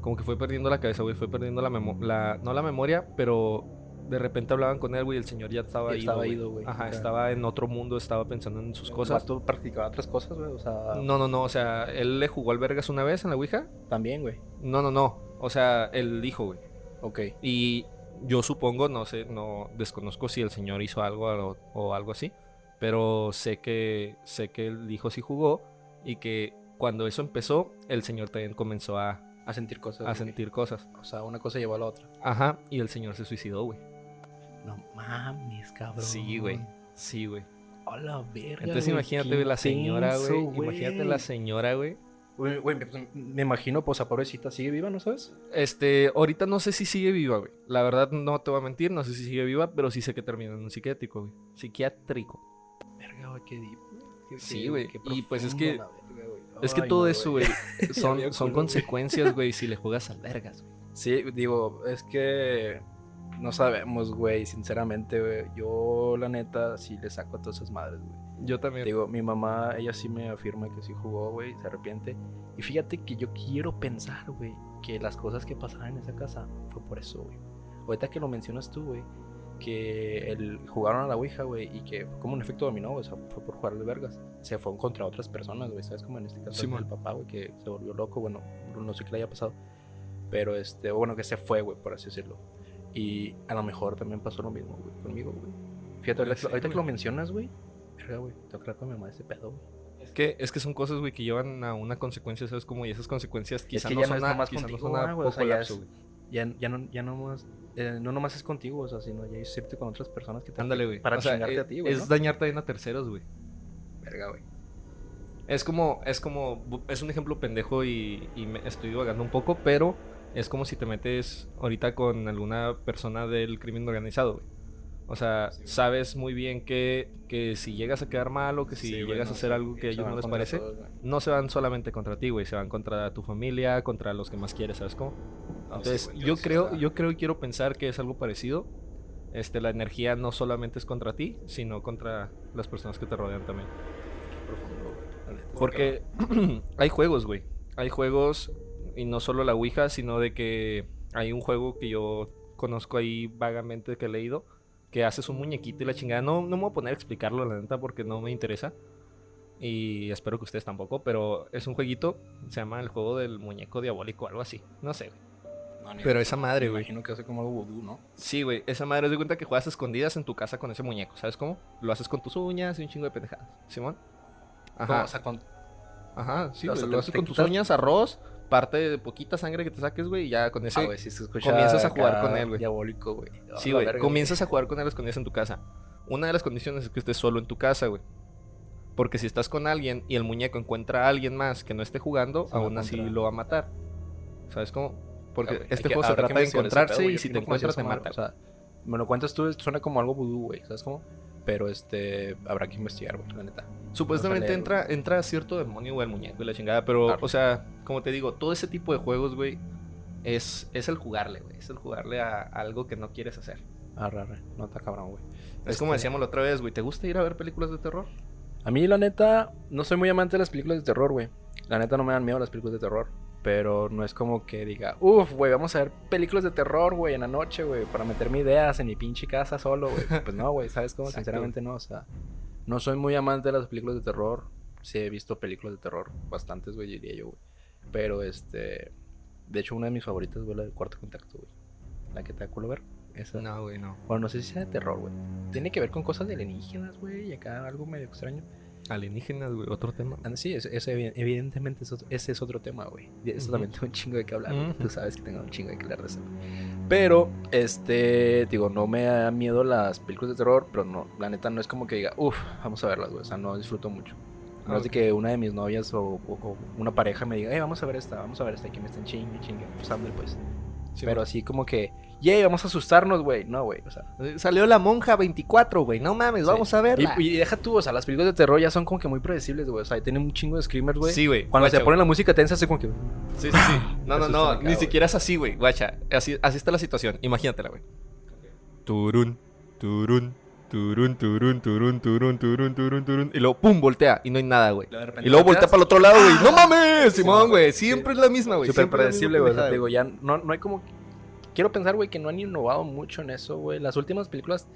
como que fue perdiendo la cabeza, güey, fue perdiendo la memoria, no la memoria, pero de repente hablaban con él, güey, el señor ya estaba ido,
estaba ido, güey.
Ajá,
Era-
estaba en otro mundo, estaba pensando en sus cosas.
¿Tú practicaba otras cosas, güey? O sea,
No, no, no, o sea, él le jugó al vergas una vez en la Ouija.
también, güey.
No, no, no. O sea, él dijo, güey.
Ok.
Y yo supongo, no sé, no desconozco si el señor hizo algo o, o algo así, pero sé que sé que el hijo sí jugó y que cuando eso empezó, el señor también comenzó a,
A sentir cosas.
a
güey.
sentir cosas.
O sea, una cosa llevó a la otra.
Ajá, y el señor se suicidó, güey.
No mames, cabrón.
Sí, güey. Sí, güey.
A la verga.
Entonces
güey,
imagínate, güey, la señora, güey. Imagínate la señora, güey.
Güey, güey, pues, me imagino, pues, a pobrecita sigue viva, ¿no sabes?
Este, ahorita no sé si sigue viva, güey. La verdad no te voy a mentir, no sé si sigue viva, pero sí sé que terminó en un psiquiátrico, güey. Psiquiátrico.
Verga, güey, qué deep. Qué-
Sí,
qué-
güey,
qué
y pues es que-
la verga, güey.
Es que
Ay,
todo
no,
eso, güey, son, son consecuencias, güey, si le juegas al vergas, güey.
Sí, digo, es que no sabemos, güey, sinceramente, güey. Yo, la neta, sí le saco a todas esas madres, güey.
Yo también.
Digo, mi mamá, ella sí me afirma que sí jugó, güey, se arrepiente. Y fíjate que yo quiero pensar, güey, que las cosas que pasaron en esa casa fue por eso, güey. Ahorita que lo mencionas tú, güey, que el, jugaron a la Ouija, güey, y que como un efecto dominó, o sea, fue por jugar de vergas. Se fue contra otras personas, güey, ¿sabes? Como en este caso
Simón.
el papá, güey, que se volvió loco, bueno, no sé qué le haya pasado. Pero, este, bueno, que se fue, güey, por así decirlo. Y a lo mejor también pasó lo mismo, güey, conmigo, güey. Fíjate, ahorita,
ser,
ahorita que lo mencionas, güey, verga, güey, tengo que hablar con mi mamá de ese pedo, güey.
Es que, es que son cosas, güey, que llevan a una consecuencia, ¿sabes? Como, y esas consecuencias quizá
que
no son
no es
a-
nomás
quizá no
contigo,
son a
ah, güey, o sea, ya es-. Ya, ya, no, ya no, más, eh, no nomás es contigo, o sea, sino ya es irte con otras personas que te
Ándale, güey.
Para
O sea,
chingarte
eh,
a ti, güey.
Es
¿no?
dañar también a terceros, güey.
Verga, güey.
Es como, es como, es un ejemplo pendejo y, y me estoy divagando un poco, pero es como si te metes ahorita con alguna persona del crimen organizado, güey. O sea,
Sí,
sabes muy bien que, que si llegas a quedar mal o que si
Sí,
llegas a hacer algo que a ellos no les parece,
todos,
no se van solamente contra ti, güey, se van contra tu familia, contra los que más quieres, ¿sabes cómo?
No,
Entonces,
sí,
yo creo,
está-
yo creo y quiero pensar que es algo parecido. Este, la energía no solamente es contra ti, sino contra las personas que te rodean también. Porque hay juegos, güey. Hay juegos, y no solo la Ouija, sino de que hay un juego que yo conozco ahí vagamente que he leído, que haces un muñequito y la chingada. No, no me voy a poner a explicarlo, la neta, porque no me interesa. Y espero que ustedes tampoco, pero es un jueguito, se llama el juego del muñeco diabólico, algo así. No sé, güey.
No,
Pero esa madre,
me
güey.
imagino que hace como algo vudú, ¿no?
Sí, güey, esa madre de cuenta que juegas escondidas en tu casa con ese muñeco, ¿sabes cómo? Lo haces con tus uñas y un chingo de pendejadas. ¿Simón? Ajá.
O sea, con...
Ajá, sí,
O
güey, lo haces con tus
quitas-
uñas, arroz, parte de poquita sangre que te saques, güey, y ya con ese...
Ah,
comienzas a jugar con él, güey.
Diabólico, güey.
sí, güey, comienzas a jugar con él escondidas en tu casa. Una de las condiciones es que estés solo en tu casa, güey. Porque si estás con alguien y el muñeco encuentra a alguien más que no esté jugando,
Se
aún así lo va a matar. ¿Sabes cómo? Porque
Ah,
este
que-
juego se trata de encontrarse
pedo,
y si te encuentras te mata.
O sea, me lo cuentas tú, suena como algo vudú, güey, ¿sabes cómo? Pero este, habrá que investigar, güey, la neta.
Supuestamente entra, entra cierto demonio, güey, el muñeco y la chingada. Pero,
Claro.
o sea, como te digo, todo ese tipo de juegos, güey, es, es el jugarle, güey. Es el jugarle a algo que no quieres hacer.
Arre, arre, no está cabrón, güey.
Es como
Este,
decíamos la otra vez, güey. ¿Te gusta ir a ver películas de terror?
A mí, la neta, no soy muy amante de las películas de terror, güey. La neta no me dan miedo las películas de terror. Pero no es como que diga, uff, güey, vamos a ver películas de terror, güey, en la noche, güey, para meterme ideas en mi pinche casa solo, güey. Pues no, güey, ¿sabes cómo? Sinceramente no, o sea, no soy muy amante de las películas de terror. Sí he visto películas de terror, bastantes, güey, diría yo, güey. Pero este, de hecho, una de mis favoritas, güey, la del cuarto contacto, güey. La que te da culo ver. Esa.
No, güey, no.
Bueno, no sé si sea de terror, güey. Tiene que ver con cosas de alienígenas, güey, y acá algo medio extraño.
Alienígenas, güey, otro tema.
Ah, sí, evidentemente ese es otro tema, güey. Eso también tengo un chingo de que hablar. Tú sabes que tengo un chingo de que hablar de eso. Pero, este, digo, no me da miedo las películas de terror, pero no, la neta no es como que diga, uff, vamos a verlas, güey. O sea, no disfruto mucho. No es de que una de mis novias o, una pareja me diga, hey, vamos a ver esta, vamos a ver esta, que me estén chingue, chingue. Pues pues. pero así como que yay, vamos a asustarnos, güey. No, güey, o sea.
Salió la monja 24, güey. No mames, vamos a verla.
Y, deja tú, o sea, las películas de terror ya son como que muy predecibles, güey. O sea, tienen un chingo de screamers, güey.
Sí, güey.
Cuando se ponen la música tensa, así como que.
Sí, sí, sí. No, no, no. Ni siquiera es así, güey. Guacha. Así, así está la situación. Imagínatela, güey. Turun, turun, turun, turun, turun, turun, turun, turun, turun. Y luego, pum, voltea. Y no hay nada, güey. Y luego voltea para el otro lado, güey. ¡No mames! Simón, güey. Siempre es la misma, güey.
Súper predecible, güey. Digo, ya no, no hay como quiero pensar, güey, que no han innovado mucho en eso, güey. Las últimas películas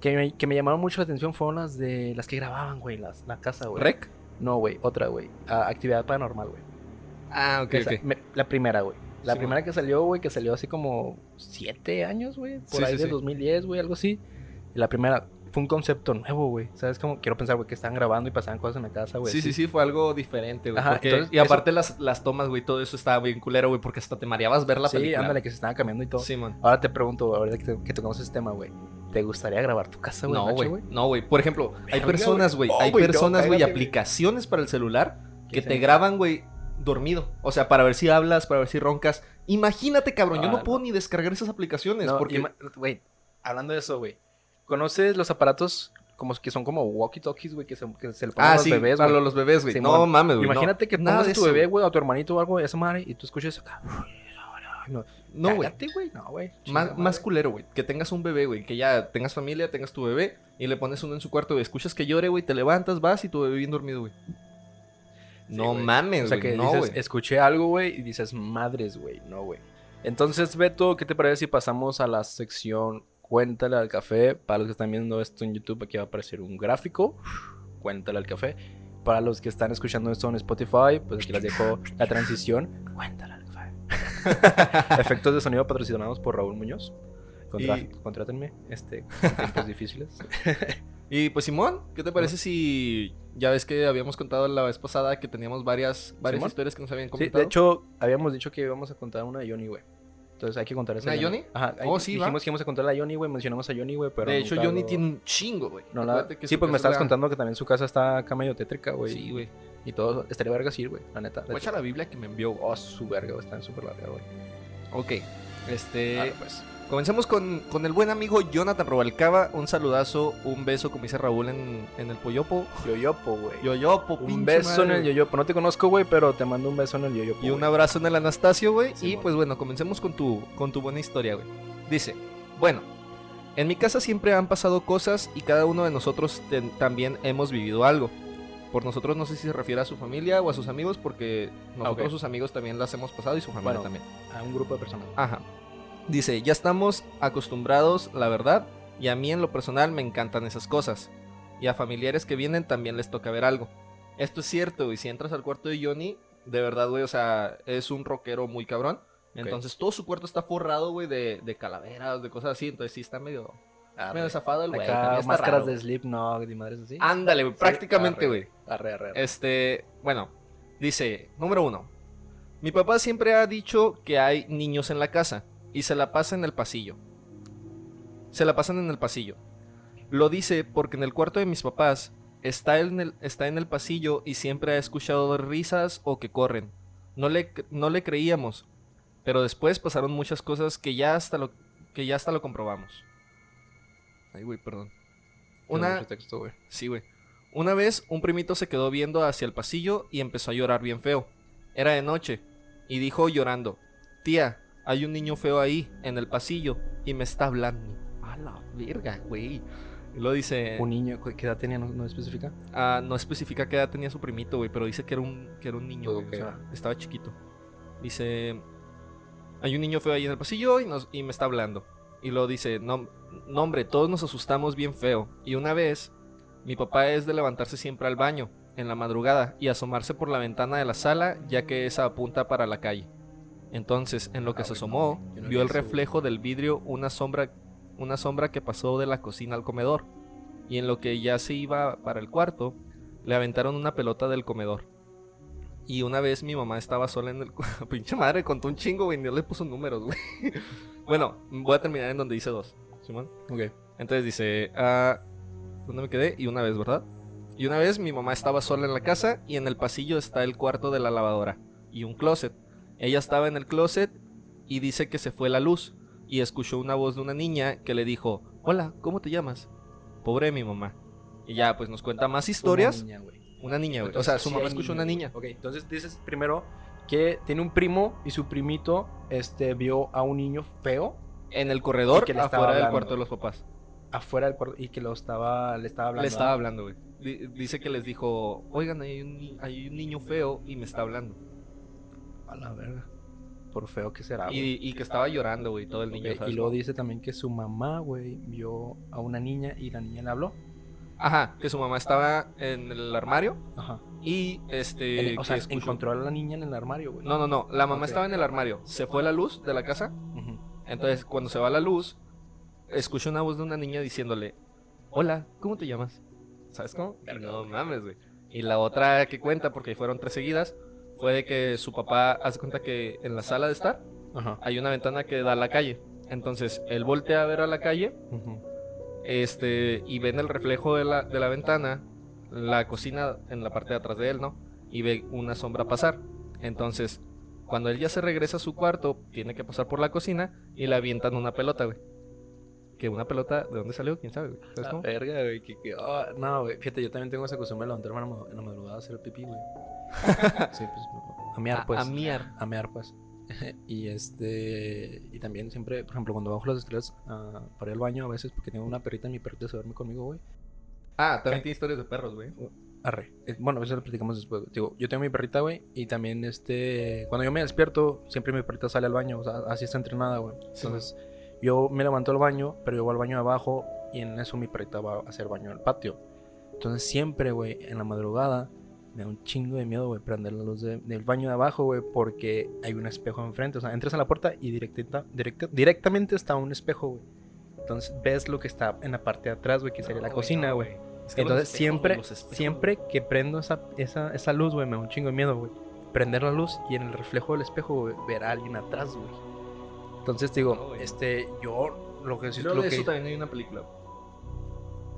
que me, que me, llamaron mucho la atención fueron las de las que grababan, güey, las, la casa, güey.
¿Rec?
No, güey, otra, güey. Actividad paranormal, güey.
Ah, ok,
la primera, güey. La primera que salió, güey, que salió así como siete años, güey. Por ahí de 2010, güey, algo así. la primera, fue un concepto nuevo, güey. ¿Sabes cómo? Quiero pensar, güey, que estaban grabando y pasaban cosas en la casa, güey.
Sí, sí, sí, fue algo diferente, güey. y aparte las, las tomas, güey, todo eso estaba bien culero, güey, porque hasta te mareabas ver la película.
Sí, ándale, que se estaba cambiando y todo. Sí, man. Ahora te pregunto, ahora que, que tocamos ese tema, güey. ¿Te gustaría grabar tu casa, güey?
No, güey. No, güey. Por ejemplo, hay personas, güey. hay personas, güey, aplicaciones para el celular que te graban, güey, dormido. O sea, para ver si hablas, para ver si roncas. Imagínate, cabrón. yo no, ah, puedo ni descargar esas aplicaciones. porque.
Güey, hablando de eso, güey. ¿Conoces los aparatos como que son como walkie-talkies, güey, que se, que se le ponen
ah, a los bebés, güey. Los bebés, güey. no mames, güey.
Imagínate que pongas a tu bebé, güey, a tu hermanito o algo, esa madre, y tú escuches acá.
No, güey. No, güey. Más, más culero, güey. Que tengas un bebé, güey. Que ya tengas familia, tengas tu bebé y le pones uno en su cuarto, y Escuchas que llore, güey. Te levantas, vas y tu bebé bien dormido, güey. no mames, güey. O sea, que no,
dices, escuché algo, güey, y dices, madres, güey. No, güey. Entonces, Beto, ¿qué te parece si pasamos a la sección Cuéntale al café. Para los que están viendo esto en YouTube, aquí va a aparecer un gráfico. Cuéntale al café. Para los que están escuchando esto en Spotify, pues aquí les dejo la transición. Cuéntale al café. Efectos de sonido patrocinados por Raúl Muñoz. Contrátenme, este, tiempos difíciles.
y pues Simón, ¿qué te parece si ya ves que habíamos contado la vez pasada que teníamos varias, varias historias que nos habían contado?
Sí, de hecho, habíamos dicho que íbamos a contar una de Johnny, güey. Entonces hay que contar esa.
¿La Johnny?
Ajá. Oh, sí, Dijimos que íbamos a contar la Johnny, güey. Mencionamos a Johnny, güey. Pero
de hecho, Johnny tiene un chingo, güey.
No la... Sí, pues me estabas contando que también su casa está acá medio tétrica, güey.
Sí, güey.
Y todo. Estaría verga sí, güey. La neta.
Voy a la Biblia que me envió.
Oh, su verga, güey. Está súper larga, güey.
Ok. Este. pues. Comencemos con, con, el buen amigo Jonathan Robalcaba. Un saludazo, un beso, como dice Raúl en, en el Poyopo.
Yoyopo, güey.
Yoyopo,
Un beso en el Yoyopo. No te conozco, güey, pero te mando un beso en el Yoyopo.
Y un abrazo en el Anastasio, güey. y pues bueno, comencemos con tu, con tu buena historia, güey. Dice: Bueno, en mi casa siempre han pasado cosas y cada uno de nosotros también hemos vivido algo. Por nosotros no sé si se refiere a su familia o a sus amigos, porque nosotros sus amigos también las hemos pasado y su familia también.
A un grupo de personas.
Ajá. Dice, ya estamos acostumbrados, la verdad, y a mí en lo personal me encantan esas cosas. Y a familiares que vienen también les toca ver algo. Esto es cierto, y si entras al cuarto de Johnny, de verdad, güey, o sea, es un rockero muy cabrón. Entonces todo su cuarto está forrado, güey, de, de, calaveras, de cosas así. Entonces sí está medio, medio zafado el güey.
Máscaras de Slipknot y madres así.
Ándale, güey, prácticamente, güey.
Arre, arre,
Este, bueno, dice, número uno. Mi papá siempre ha dicho que hay niños en la casa y se la pasa en el pasillo. Se la pasan en el pasillo. Lo dice porque en el cuarto de mis papás está en el, está en el pasillo y siempre ha escuchado risas o que corren. No le, no le creíamos, pero después pasaron muchas cosas que ya hasta lo, que ya hasta lo comprobamos. Ay, güey, perdón. Una... Sí, güey. Una vez un primito se quedó viendo hacia el pasillo y empezó a llorar bien feo. Era de noche. Y dijo llorando, tía, hay un niño feo ahí, en el pasillo, y me está hablando. A la verga, güey. Y lo dice.
¿Un niño? ¿Qué edad tenía? ¿No, especifica?
Ah, no especifica qué edad tenía su primito, güey, pero dice que era un, que era un niño, güey. O sea, estaba chiquito. Dice, hay un niño feo ahí en el pasillo y, nos, y me está hablando. Y luego dice, no, no, hombre, todos nos asustamos bien feo. Y una vez, mi papá es de levantarse siempre al baño, en la madrugada, y asomarse por la ventana de la sala, ya que esa apunta para la calle. Entonces, en lo que ah, se asomó, vio el reflejo del vidrio una sombra, una sombra que pasó de la cocina al comedor. Y en lo que ya se iba para el cuarto, le aventaron una pelota del comedor. Y una vez mi mamá estaba sola en el. Pinche madre, contó un chingo, güey. Ni le puso números, güey. bueno, voy a terminar en donde dice dos. Simón.
Ok.
Entonces dice. Ah, ¿Dónde me quedé? Y una vez, ¿verdad? Y una vez mi mamá estaba sola en la casa y en el pasillo está el cuarto de la lavadora y un closet. Ella estaba en el closet y dice que se fue la luz y escuchó una voz de una niña que le dijo, hola, ¿cómo te llamas? Pobre mi mamá. Y ya, pues nos cuenta más historias. Una niña, güey. O sea, su mamá escuchó una niña.
Ok, entonces dices primero que tiene un primo y su primito este, vio a un niño feo.
En el corredor, que afuera del cuarto de los papás.
Afuera del cuarto y que lo estaba, le estaba hablando.
Le estaba hablando, güey. Dice que les dijo, oigan, hay un, hay un niño feo y me está hablando.
A la verga. Por feo que será,
y, y, que estaba llorando, güey, todo el niño.
y luego dice también que su mamá, güey, vio a una niña y la niña le habló.
Ajá, que su mamá estaba en el armario. Ajá. Y este.
o sea, encontró a la niña en el armario, güey.
No, no, no. La mamá estaba en el armario. Se fue la luz de la casa. Entonces, cuando se va la luz, escucha una voz de una niña diciéndole: Hola, ¿cómo te llamas? ¿Sabes cómo? No mames, güey. Y la otra que cuenta, porque fueron tres seguidas, fue de que su papá hace cuenta que en la sala de estar hay una ventana que da a la calle. Entonces, él voltea a ver a la calle. Este, y ven el reflejo de la, de la ventana, la cocina en la parte de atrás de él, ¿no? Y ve una sombra pasar. Entonces, cuando él ya se regresa a su cuarto, tiene que pasar por la cocina y le avientan una pelota, güey. Que una pelota, ¿de dónde salió? ¿Quién sabe, güey?
¿Sabes cómo? verga, güey. Que, ah, no, güey. Fíjate, yo también tengo esa costumbre de levantarme en la madrugada a hacer pipí, güey. sí, pues, a miar, pues.
A, miar.
A miar, pues. y este y también siempre, por ejemplo, cuando bajo las estrellas uh, para ir al baño a veces porque tengo una perrita y mi perrita se duerme conmigo, güey.
Ah, también tiene historias de perros, güey. Uh,
arre. Eh, bueno, a veces lo platicamos después. Digo, yo tengo mi perrita, güey, y también este cuando yo me despierto, siempre mi perrita sale al baño, o sea, así está entrenada, güey. Entonces, yo me levanto al baño, pero yo voy al baño de abajo y en eso mi perrita va a hacer baño en el patio. Entonces, siempre, güey, en la madrugada me da un chingo de miedo, güey, prender la luz del baño de abajo, güey, porque hay un espejo enfrente. O sea, entras a la puerta y directa, directamente está un espejo, güey. Entonces ves lo que está en la parte de atrás, güey, que sería la cocina, güey. Entonces siempre, siempre que prendo esa, esa, esa luz, güey, me da un chingo de miedo, güey. Prender la luz y en el reflejo del espejo, güey, ver a alguien atrás, güey. Entonces digo, este, yo lo que...
Creo
lo
de
que...
eso también hay una película.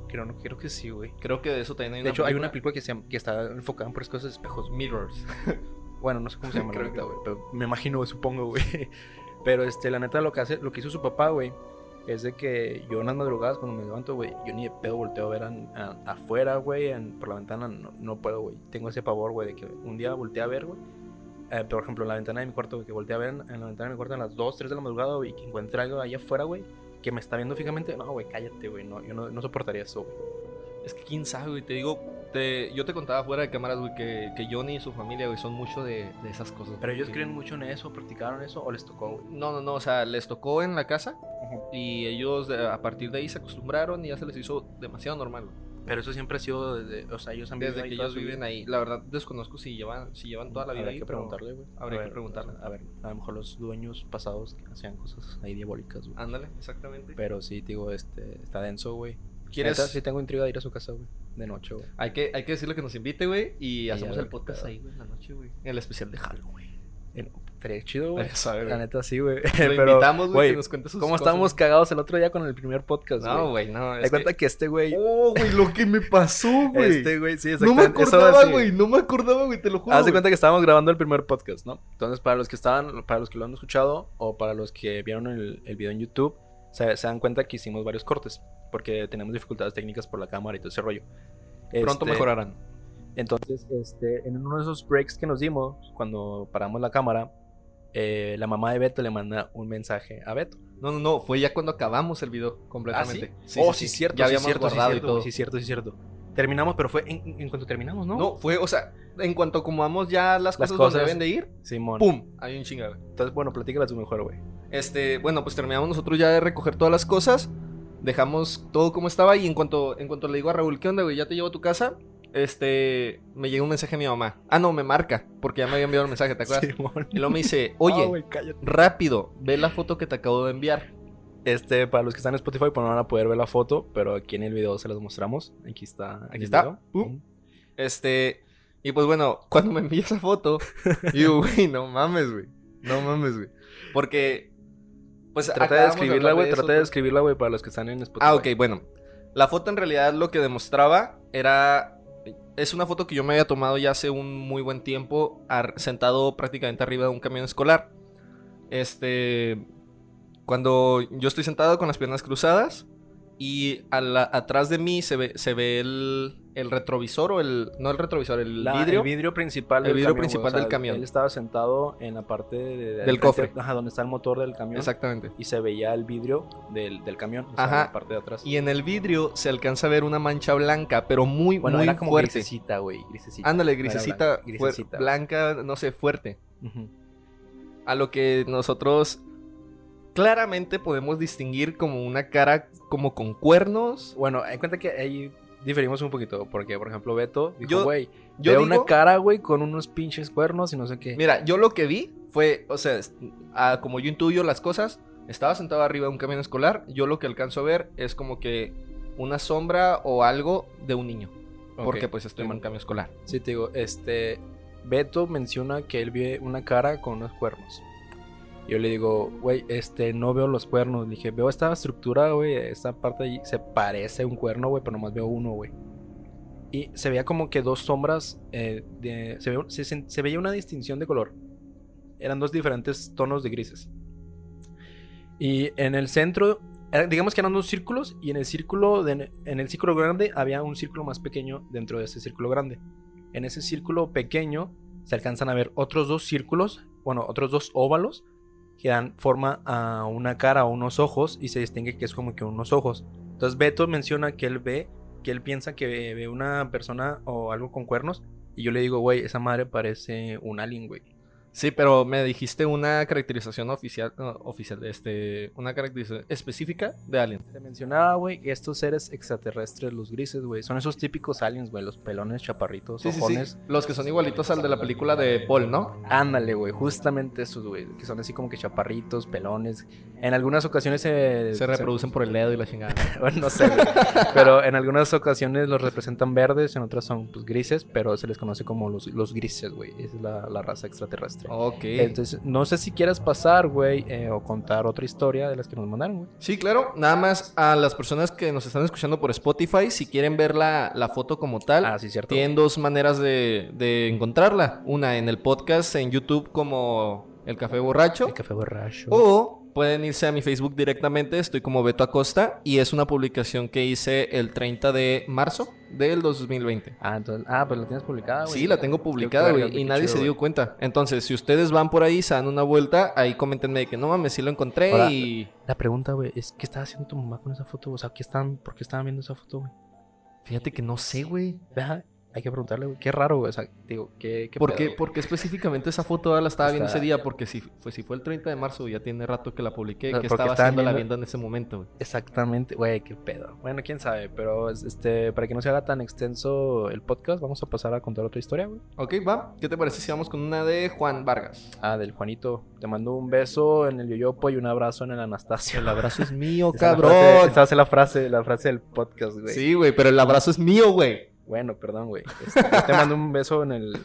Creo, no, creo que sí, güey.
Creo que de eso también hay
una De hecho, hay una película que, se, que está enfocada en por cosas de espejos.
Mirrors.
bueno, no sé cómo se llama la neta, güey. Pero me imagino, supongo, güey. Pero este, la neta, lo que hace, lo que hizo su papá, güey, es de que yo en las madrugadas cuando me levanto, güey, yo ni de pedo volteo a ver afuera, güey, por la ventana, no, puedo, güey. Tengo ese pavor, güey, de que un día volteé a ver, güey. Eh, por ejemplo, en la ventana de mi cuarto, que volteé a ver en, la ventana de mi cuarto a las 2, 3 de la madrugada, güey, y que encuentre algo ahí afuera, güey, que me está viendo fijamente, no, güey, cállate, güey, no, yo no, no soportaría eso, güey.
Es que quién sabe, güey. Te digo, te, yo te contaba fuera de cámaras, güey, que, que Johnny y su familia, güey, son mucho de, de esas cosas.
¿Pero ellos creen mucho en eso? ¿Practicaron eso o les tocó, güey?
No, no, no. O sea, les tocó en la casa y ellos a partir de ahí se acostumbraron y ya se les hizo demasiado normal,
Pero eso siempre ha sido desde, o sea, ellos han
desde que ellos viven ahí. La verdad desconozco si llevan, si llevan toda la vida
Habría que preguntarle, güey.
Habría que preguntarle.
A ver, a lo mejor los dueños pasados hacían cosas ahí diabólicas, güey.
Ándale, exactamente.
Pero sí, digo, este, está denso, güey. ¿Quieres? sí tengo intriga de ir a su casa, güey. De noche, güey.
Hay que, hay que decirle que nos invite, güey. Y, hacemos el podcast ahí, güey, en la noche, güey. El especial de Halloween.
Estaría chido, güey. La neta, sí, güey.
Pero, invitamos, güey, que nos cuente sus
¿Cómo estábamos cagados el otro día con el primer podcast,
güey? No, güey, no.
Te cuenta que... este güey...
Oh, güey, lo que me pasó, güey.
Este güey, sí,
exactamente. No me acordaba, güey. No me acordaba, güey, te lo juro.
Haz de cuenta que estábamos grabando el primer podcast, ¿no? Entonces, para los que estaban... Para los que lo han escuchado o para los que vieron el, el video en YouTube se, dan cuenta que hicimos varios cortes porque tenemos dificultades técnicas por la cámara y todo ese rollo.
Pronto este, mejorarán.
Entonces, este, en uno de esos breaks que nos dimos, cuando paramos la cámara, eh, la mamá de Beto le manda un mensaje a Beto.
No, no, no, fue ya cuando acabamos el video completamente.
¿Ah, sí? oh, sí, cierto,
ya habíamos guardado y todo.
Sí, cierto, sí, cierto. Terminamos, pero fue en, cuanto terminamos, ¿no?
No, fue, o sea, en cuanto acomodamos ya las, cosas, donde deben de ir,
Simón.
¡pum! Hay un chinga,
Entonces, bueno, platícala tu mejor, güey.
Este, bueno, pues terminamos nosotros ya de recoger todas las cosas. Dejamos todo como estaba y en cuanto, en cuanto le digo a Raúl, ¿qué onda, güey? ¿Ya te llevo a tu casa? Este, me llega un mensaje de mi mamá. Ah, no, me marca, porque ya me había enviado el mensaje, ¿te acuerdas? Y luego me dice, oye, rápido, ve la foto que te acabo de enviar.
Este, para los que están en Spotify, pues no van a poder ver la foto, pero aquí en el video se las mostramos. Aquí está.
Aquí, está. Este, y pues bueno, cuando me envía esa foto, yo, güey, no mames, güey. No mames, güey. Porque,
pues. Trata de escribirla, güey. Trata de escribirla, güey, para los que están en Spotify.
Ah, ok, bueno. La foto en realidad lo que demostraba era. Es una foto que yo me había tomado ya hace un muy buen tiempo, sentado prácticamente arriba de un camión escolar. Este cuando yo estoy sentado con las piernas cruzadas y atrás de mí se ve, se ve el, retrovisor o el... No el retrovisor, el vidrio.
El vidrio principal
del vidrio camión. principal del camión.
Él estaba sentado en la parte
del cofre.
Ajá, donde está el motor del camión.
Exactamente.
Y se veía el vidrio del, camión. ajá. En la parte de atrás.
Y en el vidrio se alcanza a ver una mancha blanca, pero muy, bueno, muy era como fuerte.
grisecita, güey. Grisecita.
Ándale, grisecita, blanca, no sé, fuerte. A lo que nosotros claramente podemos distinguir como una cara como con cuernos.
Bueno, hay cuenta que ahí diferimos un poquito. Porque, por ejemplo, Beto dijo, güey, yo veo una cara, güey, con unos pinches cuernos y no sé qué.
Mira, yo lo que vi fue, o sea, como yo intuyo las cosas, estaba sentado arriba de un camión escolar. Yo lo que alcanzo a ver es como que una sombra o algo de un niño. Porque pues estoy en un camión escolar.
Sí, te digo, este. Beto menciona que él ve una cara con unos cuernos. Yo le digo, güey, este, no veo los cuernos. Dije, veo esta estructura, güey, esta parte allí se parece a un cuerno, güey, pero nomás veo uno, güey. Y se veía como que dos sombras, eh, se, veía una distinción de color. Eran dos diferentes tonos de grises. Y en el centro, digamos que eran dos círculos, y en el círculo, en el círculo grande había un círculo más pequeño dentro de ese círculo grande. En ese círculo pequeño se alcanzan a ver otros dos círculos, bueno, otros dos óvalos que dan forma a una cara o unos ojos y se distingue que es como que unos ojos. Entonces Beto menciona que él ve, que él piensa que ve, una persona o algo con cuernos y yo le digo, güey, esa madre parece un alien.
Sí, pero me dijiste una caracterización oficial, oficial, este, una caracterización específica de aliens.
Te mencionaba, güey, estos seres extraterrestres, los grises, güey, son esos típicos aliens, güey, los pelones, chaparritos, sí, Sí, sí.
Los que son igualitos al de la película de Paul, ¿no?
Ándale, güey, justamente esos, güey, que son así como que chaparritos, pelones. En algunas ocasiones se...
Se reproducen por el dedo y la chingada.
bueno, no sé, güey. Pero en algunas ocasiones los representan verdes, en otras son, pues, grises, pero se les conoce como los, los grises, güey. Esa es la, la raza extraterrestre.
Ok.
Entonces, no sé si quieras pasar, güey, eh, o contar otra historia de las que nos mandaron, güey.
Sí, claro. Nada más a las personas que nos están escuchando por Spotify, si quieren ver la, foto como tal,
ah, sí, cierto.
tienen dos maneras de, de encontrarla. Una en el podcast en YouTube como El Café Borracho.
El Café Borracho.
O pueden irse a mi Facebook directamente, estoy como Beto Acosta y es una publicación que hice el 30 de marzo del 2020.
Ah, entonces, ah, pues la tienes publicada,
güey. Sí, la tengo publicada, güey, y nadie se dio cuenta. Entonces, si ustedes van por ahí, se dan una vuelta, ahí coméntenme que no mames, sí lo encontré y...
La pregunta, güey, es ¿qué estaba haciendo tu mamá con esa foto? O sea, ¿qué están, ¿por qué estaban viendo esa foto, güey?
Fíjate que no sé, güey.
Hay que preguntarle, güey. Qué raro, güey. O sea, digo, ¿qué, qué
¿Por, qué, porque específicamente esa foto la estaba viendo ese día? Porque si fue, si fue el 30 de marzo, ya tiene rato que la publiqué. que estaba haciendo la viendo en ese momento, güey?
Exactamente, güey, qué pedo. Bueno, quién sabe, pero este, para que no se haga tan extenso el podcast, vamos a pasar a contar otra historia, güey.
Ok, va. ¿Qué te parece si vamos con una de Juan Vargas?
Ah, del Juanito. Te mando un beso en el yoyopo y un abrazo en el Anastasio.
El abrazo es mío, cabrón.
Esa es la frase, la frase del podcast, güey.
Sí, güey, pero el abrazo es mío, güey.
Bueno, perdón, güey. Este, te mando un beso en el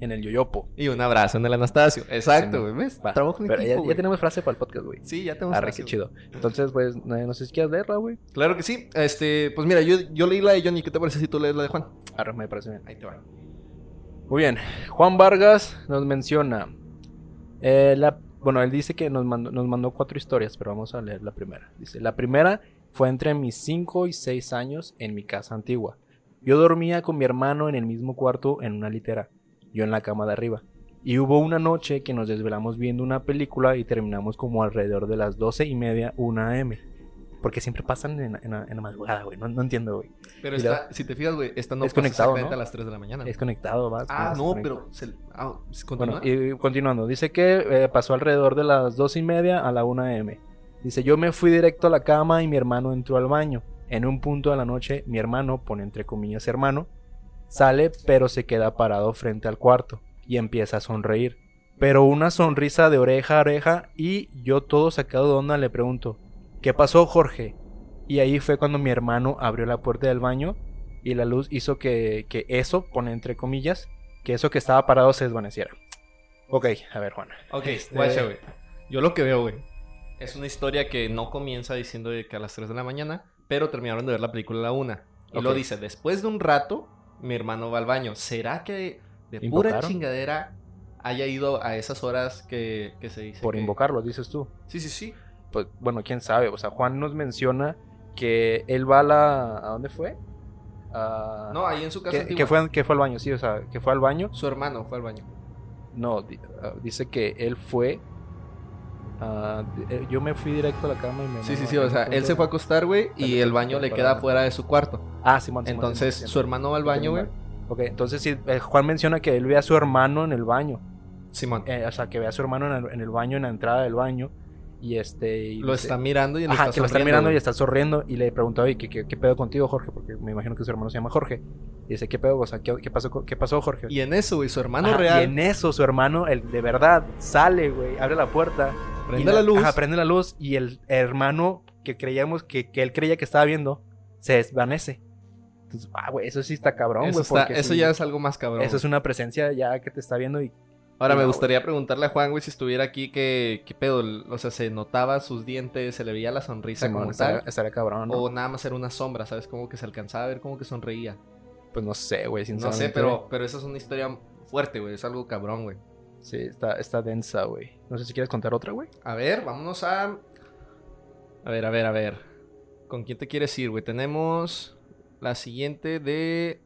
en el yoyopo.
Y un abrazo en el Anastasio. Exacto, güey. ¿Ves?
Trabajo en equipo, ya, ya, tenemos frase para el podcast, güey.
Sí, ya tenemos
Arre, qué chido. Entonces, pues, no sé si quieres leerla, güey.
Claro que sí. Este, pues mira, yo, yo leí la de Johnny. ¿Qué te parece si tú lees la de Juan?
Arre, me parece bien. Ahí te va. Muy bien. Juan Vargas nos menciona. Eh, la, bueno, él dice que nos mandó, nos mandó cuatro historias, pero vamos a leer la primera. Dice: La primera fue entre mis 5 y 6 años en mi casa antigua. Yo dormía con mi hermano en el mismo cuarto en una litera, yo en la cama de arriba. Y hubo una noche que nos desvelamos viendo una película y terminamos como alrededor de las doce y media, una am. Porque siempre pasan en, en, la madrugada, güey. No, no, entiendo, güey.
Pero está, si te fijas, güey, esta no
es conectado,
a las 3 de la mañana.
Es conectado, va.
Ah, no, pero... Se, ah,
bueno, y continuando. Dice que eh, pasó alrededor de las 2 y media a la 1 a.m. Dice, yo me fui directo a la cama y mi hermano entró al baño. En un punto de la noche, mi hermano, pone entre comillas hermano, sale pero se queda parado frente al cuarto y empieza a sonreír. Pero una sonrisa de oreja a oreja y yo todo sacado de onda le pregunto, ¿qué pasó Jorge? Y ahí fue cuando mi hermano abrió la puerta del baño y la luz hizo que, que eso, pone entre comillas, que eso que estaba parado se desvaneciera. Ok, a ver Juan.
Ok, este... güey. Yo lo que veo, güey, es una historia que no comienza diciendo que a las 3 de la mañana, pero terminaron de ver la película a la 1. Y lo dice, después de un rato, mi hermano va al baño. ¿Será que de pura chingadera haya ido a esas horas que, se dice?
Por invocarlo, dices tú.
Sí, sí, sí.
Pues bueno, quién sabe. O sea, Juan nos menciona que él va a la... ¿A dónde fue?
no, ahí en su casa.
Que, fue, que fue al baño, sí, o sea, que fue al baño.
Su hermano fue al baño.
No, ah, dice que él fue Eh, yo me fui directo a la cama y me...
Sí, sí, sí, o sea, él se fue a acostar, güey, y el baño le queda fuera de su cuarto.
Ah, Simón.
Entonces, su hermano va al baño, güey.
Ok, entonces sí, eh, Juan menciona que él ve a su hermano en el baño.
Simón.
Eh, o sea, que ve a su hermano en el, baño, en la entrada del baño. Y este.
lo está mirando y
le Ajá, que lo está mirando y está sonriendo. Y le pregunta, oye, ¿qué, ¿qué, pedo contigo, Jorge? Porque me imagino que su hermano se llama Jorge. Y dice, ¿qué pedo? O sea, ¿qué, pasó, qué pasó, Jorge?
Y en eso, güey, su hermano real.
Y en eso, su hermano, el de verdad, sale, güey, abre la puerta
Prende la, luz.
Ajá, prende la luz y el hermano que creíamos que, que él creía que estaba viendo se desvanece. Entonces, ah, güey, eso sí está cabrón, güey.
Eso, eso ya es algo más cabrón.
Eso es una presencia ya que te está viendo y.
Ahora, me gustaría preguntarle a Juan, güey, si estuviera aquí, ¿qué, qué pedo? O sea, ¿se notaba sus dientes? ¿Se le veía la sonrisa como
estaría, tal? Estaría cabrón,
¿no? O nada más era una sombra, ¿sabes? Como que se alcanzaba a ver como que sonreía.
Pues no sé, güey,
No sé, pero, pero esa es una historia fuerte, güey. Es algo cabrón, güey.
Sí, está, está densa, güey. No sé si quieres contar otra, güey.
A ver, vámonos a. A ver, a ver, a ver. ¿Con quién te quieres ir, güey? Tenemos la siguiente de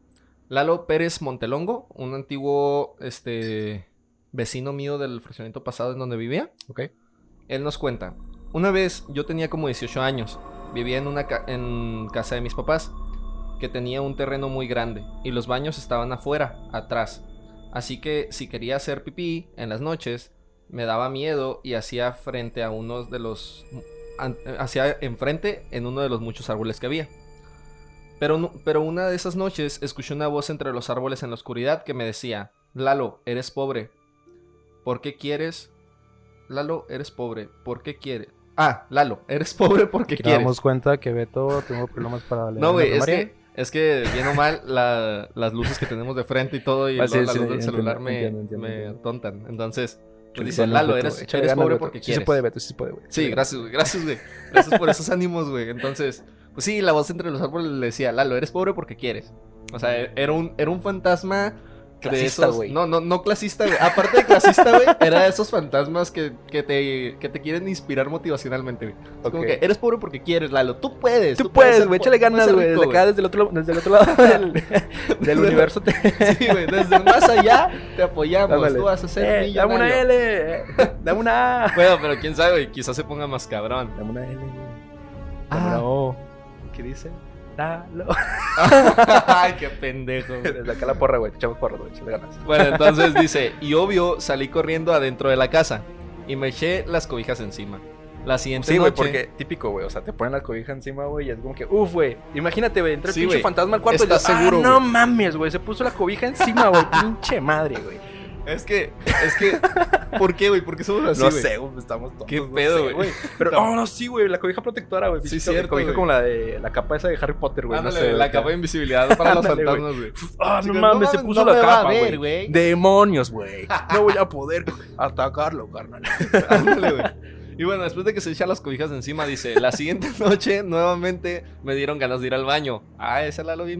Lalo Pérez Montelongo, un antiguo este, vecino mío del fraccionamiento pasado en donde vivía.
Ok.
Él nos cuenta. Una vez yo tenía como 18 años. Vivía en una en casa de mis papás, que tenía un terreno muy grande y los baños estaban afuera, atrás. Así que si quería hacer pipí en las noches, me daba miedo y hacía frente a uno de los... hacía enfrente en uno de los muchos árboles que había. Pero, pero una de esas noches escuché una voz entre los árboles en la oscuridad que me decía, Lalo, eres pobre. ¿Por qué quieres? Lalo, eres pobre. ¿Por qué quieres? Ah, Lalo, eres pobre porque quieres. Nos
damos cuenta que Beto tuvo problemas para
leer. No, güey, es que es que, bien o mal, las luces que tenemos de frente y todo y ah, la luz del celular me, me tontan. Entonces, pues dice, Lalo, eres, eres pobre porque quieres. Sí
se puede, Beto, sí se puede, güey.
Sí, gracias, güey. Gracias, güey. Gracias por esos ánimos, güey. Entonces, pues sí, la voz entre los árboles le decía, Lalo, eres pobre porque quieres. O sea, era un, era un fantasma
Clasista, güey.
No, no, no clasista, güey. Aparte de clasista, güey, era de esos fantasmas que, que, te, que te quieren inspirar motivacionalmente, güey. Es como que eres pobre porque quieres, Lalo. Tú puedes.
Tú, puedes, güey. Échale ganas, güey. Desde acá, desde el otro, desde el otro lado del, del universo. Te...
Sí, güey. Desde más allá te apoyamos. Tú vas a ser
eh, Dame una L. Dame una
A. Bueno, pero quién sabe, güey. Quizás se ponga más cabrón.
Dame una L, güey. Dame una O. ¿Qué dice?
Ay, qué pendejo.
Desde acá la porra, güey. Echamos porra, güey. ganas.
Bueno, entonces dice, y obvio salí corriendo adentro de la casa y me eché las cobijas encima. La siguiente
sí,
güey,
porque típico, güey. O sea, te ponen la cobija encima, güey, y es como que, uff, güey. Imagínate, güey, entra el pinche fantasma al cuarto y
¿Estás seguro,
ah, no mames, güey. Se puso la cobija encima, güey. pinche madre, güey.
Es que, es que, ¿por qué, güey? ¿Por qué somos así,
No sé, güey, estamos todos.
¿Qué pedo, güey?
Pero, no, no, sí, güey, la cobija protectora, güey.
Sí, cierto,
cobija como la de, la capa esa de Harry Potter, güey.
no sé, la capa de invisibilidad para los fantasmas, güey.
Ah, no mames, se puso la capa, güey. Demonios, güey. No voy a poder atacarlo, carnal.
Ándale, güey. Y bueno, después de que se echa las cobijas encima, dice, la siguiente noche nuevamente me dieron ganas de ir al baño. Ah, esa la lo vi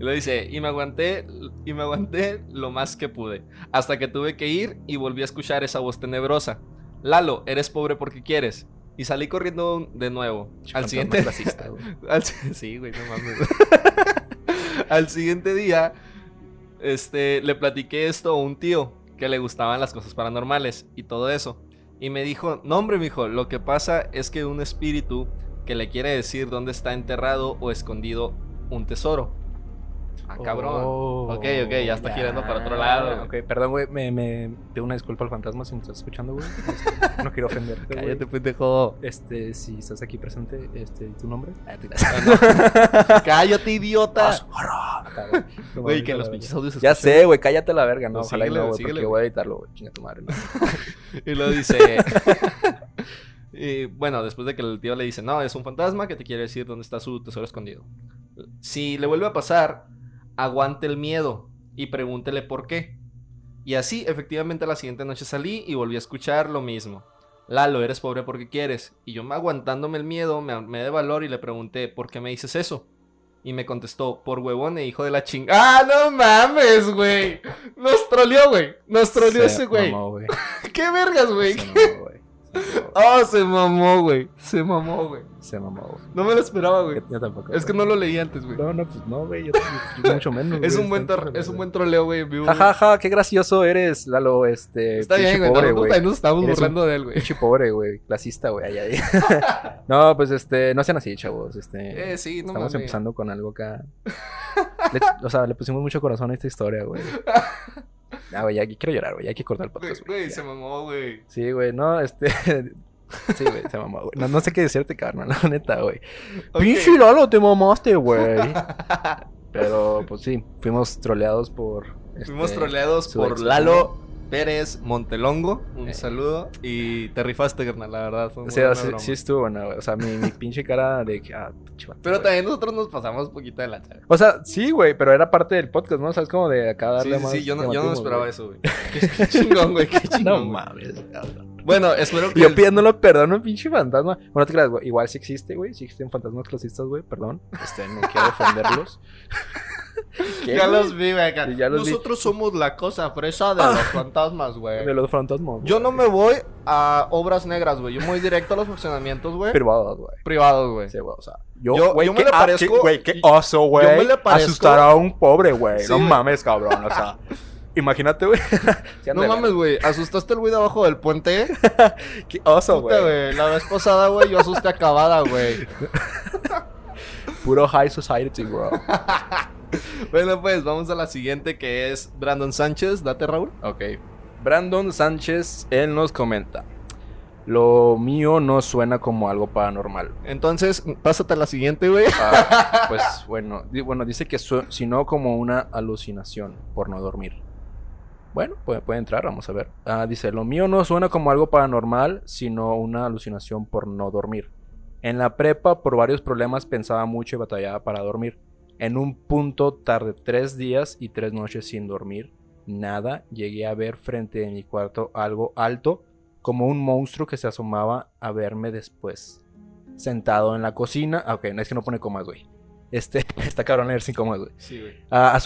y lo dice, y me aguanté, y me aguanté lo más que pude, hasta que tuve que ir y volví a escuchar esa voz tenebrosa. Lalo, eres pobre porque quieres. Y salí corriendo de nuevo. al siguiente... al... Sí, güey, no mames. al siguiente día, este, le platiqué esto a un tío que le gustaban las cosas paranormales y todo eso. Y me dijo, no hombre, mijo, lo que pasa es que un espíritu que le quiere decir dónde está enterrado o escondido un tesoro. Ah, cabrón. Oh, ok, ok, ya está girando para otro lado.
Ok, perdón, güey, me, me pido una disculpa al fantasma si me estás escuchando, güey. Este, no quiero ofenderte.
Cállate, pendejo.
Este, si estás aquí presente, este, ¿tu nombre?
Ah, cállate, idiota. Güey, que los pinches audios
Ya sé, güey, cállate la verga, no, ojalá y no, güey, porque voy a editarlo, güey. Chinga tu madre,
y lo dice. y bueno, después de que el tío le dice, no, es un fantasma que te quiere decir dónde está su tesoro escondido. Si le vuelve a pasar, aguante el miedo y pregúntele por qué. Y así, efectivamente, la siguiente noche salí y volví a escuchar lo mismo. Lalo, eres pobre porque quieres. Y yo, aguantándome el miedo, me, me de valor y le pregunté, ¿por qué me dices eso? Y me contestó, por huevón e hijo de la ching. ¡Ah, no mames, güey! Nos troleó, güey. Nos troleó ese güey. ¿Qué vergas, güey? Oh, se mamó, güey. Se mamó, güey.
Se mamó, güey.
No me lo esperaba, güey.
Yo, tampoco.
Es que no lo leí antes, güey.
No, no, pues no, güey. Yo, mucho menos.
es, un buen es un buen troleo, güey.
Jajaja, ja, qué gracioso eres, Lalo. Este.
Está bien, güey. Nos estamos burlando de él, güey.
Pinche pobre, güey. Clasista, güey. Ahí. no, pues este. No sean así, chavos. Este.
Eh, sí, no
Estamos empezando con algo acá. o sea, le pusimos mucho corazón a esta historia, güey. Ah, güey, ya quiero llorar, güey. Hay que cortar el podcast,
güey. Güey, se mamó, güey.
Sí, güey, no, este. Sí, güey, se mamó, güey. No, no, sé qué decirte, carnal, la neta, güey. Pinche Lalo, te mamaste, güey. Pero, pues sí, fuimos troleados por.
Fuimos este, troleados por Lalo Pérez Montelongo. Un eh. saludo. Y te rifaste, carnal, la verdad.
Fue o sea, sí, sí, estuvo buena, güey. O sea, mi, mi pinche cara de que. Ah,
pero también nosotros nos pasamos un poquito de la chava.
O sea, sí, güey, pero era parte del podcast, ¿no? O sea, es como de acá darle
sí,
más.
Sí, yo no, yo no esperaba eso, güey. qué, chingón, güey. Qué chingón.
No mames, cabrón.
Bueno, espero que.
Yo pidiéndolo perdón, pinche fantasma. Bueno, te creas, güey. Igual sí existe, güey. Sí existen fantasmas clasistas, güey. Perdón. Este, no quiero defenderlos.
ya los vi. Nosotros somos la cosa fresa de los fantasmas, güey.
De los fantasmas.
Yo no me voy a obras negras, güey. Yo me voy directo a los funcionamientos, güey.
Privados, güey.
Privados, güey.
Sí, güey. O sea, yo, güey, me le parezco. Güey, qué oso, güey. Yo me le parezco. Asustar a un pobre, güey. no mames, cabrón. O sea. Imagínate, güey.
no mames, güey. ¿Asustaste el güey de abajo del puente?
Qué oso, güey.
La vez pasada, güey, yo asusté acabada, güey.
Puro high society, bro.
Bueno, pues vamos a la siguiente que es Brandon Sánchez. Date, Raúl.
Ok. Brandon Sánchez, él nos comenta. Lo mío no suena como algo paranormal.
Entonces, pásate a la siguiente, güey.
Ah, pues bueno, bueno, dice que sino como una alucinación por no dormir. Bueno, puede, puede entrar, vamos a ver. Ah, dice, lo mío no suena como algo paranormal, sino una alucinación por no dormir. En la prepa, por varios problemas, pensaba mucho y batallaba para dormir. En un punto tardé tres días y tres noches sin dormir. Nada, llegué a ver frente de mi cuarto algo alto, como un monstruo que se asomaba a verme después. Sentado en la cocina. Ah, ok, no es que no pone comas, güey. Este, está cabrón leer sin comas, güey.
Sí, güey.
Ah,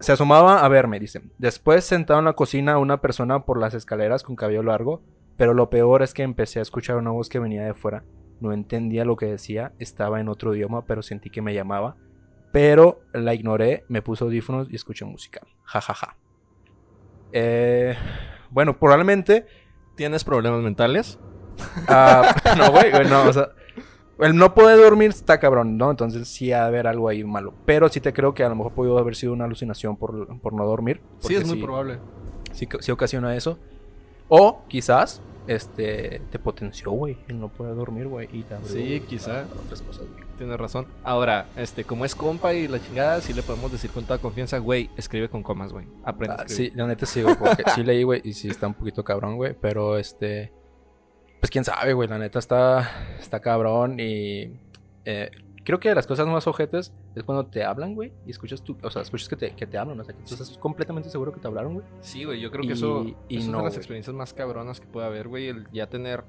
se asomaba a verme, dice. Después, sentado en la cocina, una persona por las escaleras con cabello largo. Pero lo peor es que empecé a escuchar una voz que venía de fuera. No entendía lo que decía, estaba en otro idioma, pero sentí que me llamaba. Pero la ignoré, me puse audífonos y escuché música. Ja, ja, ja. Eh, bueno, probablemente.
¿Tienes problemas mentales?
Ah, no, güey, no, o sea. El no poder dormir está cabrón, ¿no? Entonces sí ha de haber algo ahí malo. Pero sí te creo que a lo mejor pudo haber sido una alucinación por, no dormir.
Sí, es muy probable.
Sí, sí ocasiona eso. O quizás este te potenció, güey, el no poder dormir, güey, y te
Sí, quizá. Otras cosas, Tienes razón. Ahora, este, como es compa y la chingada, sí le podemos decir con toda confianza, güey, escribe con comas, güey. Aprende.
Ah, sí, la neta sí, güey, porque sí leí, güey, y sí está un poquito cabrón, güey, pero este pues quién sabe, güey, la neta está, está cabrón y eh, creo que de las cosas más ojetes es cuando te hablan, güey, y escuchas tú, o sea, escuchas que te, que te hablan, o sea, que tú estás completamente seguro que te hablaron, güey.
Sí, güey, yo creo que eso, y es una de las experiencias más cabronas que puede haber, güey, el ya tener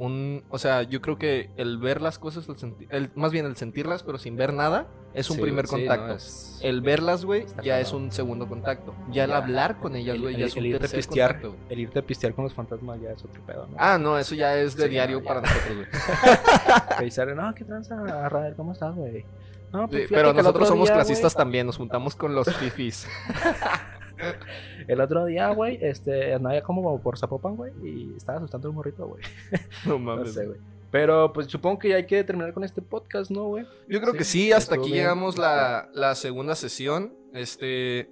un, o sea, yo creo que el ver las cosas, el, más bien el sentirlas, pero sin ver nada, es un primer contacto. el verlas, güey, ya es un segundo contacto. Ya el hablar con ellas, güey, ya es un
irte pistear, contacto. El irte a pistear con los fantasmas ya es otro pedo, ¿no?
Ah, no, eso ya es de diario para nosotros,
güey. no, ¿qué tranza, Rader? ¿Cómo estás, güey?
No, pues pero nosotros somos clasistas también, nos juntamos con los fifis.
El otro día, güey, este, andaba como por Zapopan, güey, y estaba asustando un morrito, güey.
No mames.
güey. Pero pues supongo que ya hay que terminar con este podcast, ¿no, güey?
Yo creo que sí, hasta aquí llegamos la, la segunda sesión. Este,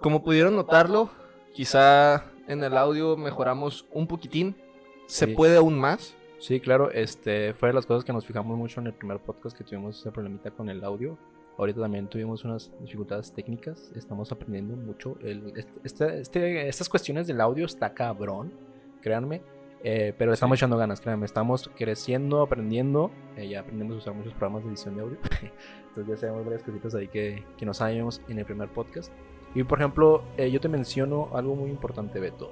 como pudieron notarlo, quizá en el audio mejoramos un poquitín. ¿Se puede aún más?
Sí, claro, este fue de las cosas que nos fijamos mucho en el primer podcast que tuvimos ese problemita con el audio. Ahorita también tuvimos unas dificultades técnicas, estamos aprendiendo mucho. El, este, este, estas cuestiones del audio está cabrón, créanme. Eh, pero estamos echando ganas, créanme. Estamos creciendo, aprendiendo. Eh, ya aprendimos a usar muchos programas de edición de audio. Entonces ya sabemos varias cositas ahí que, que nos sabíamos en el primer podcast. Y por ejemplo, eh, yo te menciono algo muy importante, Beto.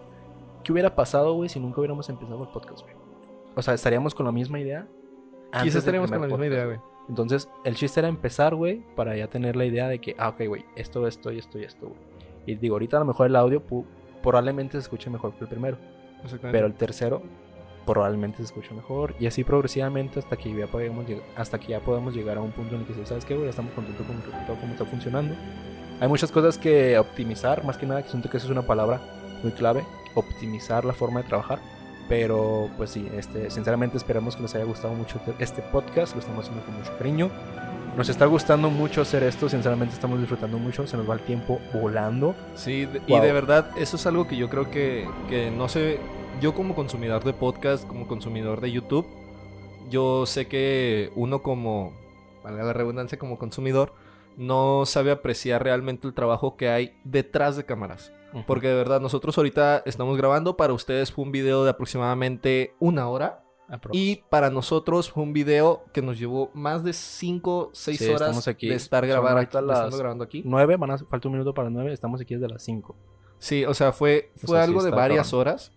¿Qué hubiera pasado, güey, si nunca hubiéramos empezado el podcast, güey? O sea, estaríamos con la misma idea.
Quizás estaríamos con la misma idea, güey.
Entonces, el chiste era empezar, güey, para ya tener la idea de que, ah, ok, güey, esto, esto y esto y esto, güey. Y digo, ahorita a lo mejor el audio probablemente se escuche mejor que el primero. Pero el tercero probablemente se escuche mejor. Y así progresivamente hasta que ya podemos, hasta que ya podamos llegar a un punto en el que, ¿sabes qué, güey? Estamos contentos con todo cómo está funcionando. Hay muchas cosas que optimizar, más que nada, que siento que esa es una palabra muy clave, optimizar la forma de trabajar. Pero pues sí, este, sinceramente esperamos que les haya gustado mucho este podcast, lo estamos haciendo con mucho cariño. Nos está gustando mucho hacer esto, sinceramente estamos disfrutando mucho, se nos va el tiempo volando.
Sí, y de verdad, eso es algo que yo creo que, que no sé, yo como consumidor de podcast, como consumidor de YouTube, yo sé que uno como, valga la redundancia, como consumidor, no sabe apreciar realmente el trabajo que hay detrás de cámaras. Porque de verdad, nosotros ahorita estamos grabando, para ustedes fue un video de aproximadamente una hora. Y para nosotros fue un video que nos llevó más de 5, 6 horas de estar grabando,
las grabando aquí. 9, van a, falta un minuto para 9, estamos aquí desde las 5.
Sí, o sea, fue, fue algo de varias horas.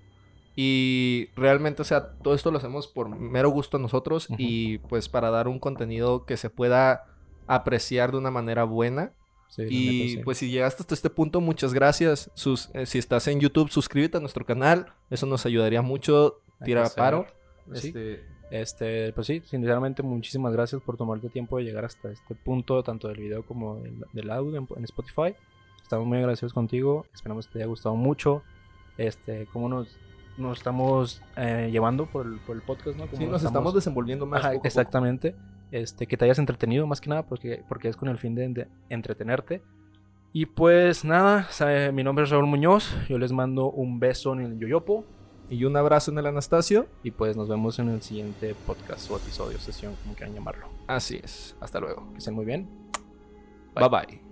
Y realmente, o sea, todo esto lo hacemos por mero gusto a nosotros y pues para dar un contenido que se pueda apreciar de una manera buena. Y pues si llegaste hasta este punto, muchas gracias. Sus, eh, si estás en YouTube, suscríbete a nuestro canal. Eso nos ayudaría mucho. Tira paro.
Este, este, pues sí, sinceramente muchísimas gracias por tomarte tiempo de llegar hasta este punto, tanto del video como del, audio en, Spotify. Estamos muy agradecidos contigo. Esperamos que te haya gustado mucho. Este, cómo nos, nos estamos eh, llevando por el, por el, podcast, ¿no?
sí, nos estamos, desenvolviendo más.
exactamente este, que te hayas entretenido más que nada, porque, porque es con el fin de, entretenerte. Y pues nada, mi nombre es Raúl Muñoz, yo les mando un beso en el Yoyopo.
Y un abrazo en el Anastasio.
Y pues nos vemos en el siguiente podcast o episodio, sesión, como quieran llamarlo.
Así es. Hasta luego.
Que estén muy bien.
bye. bye.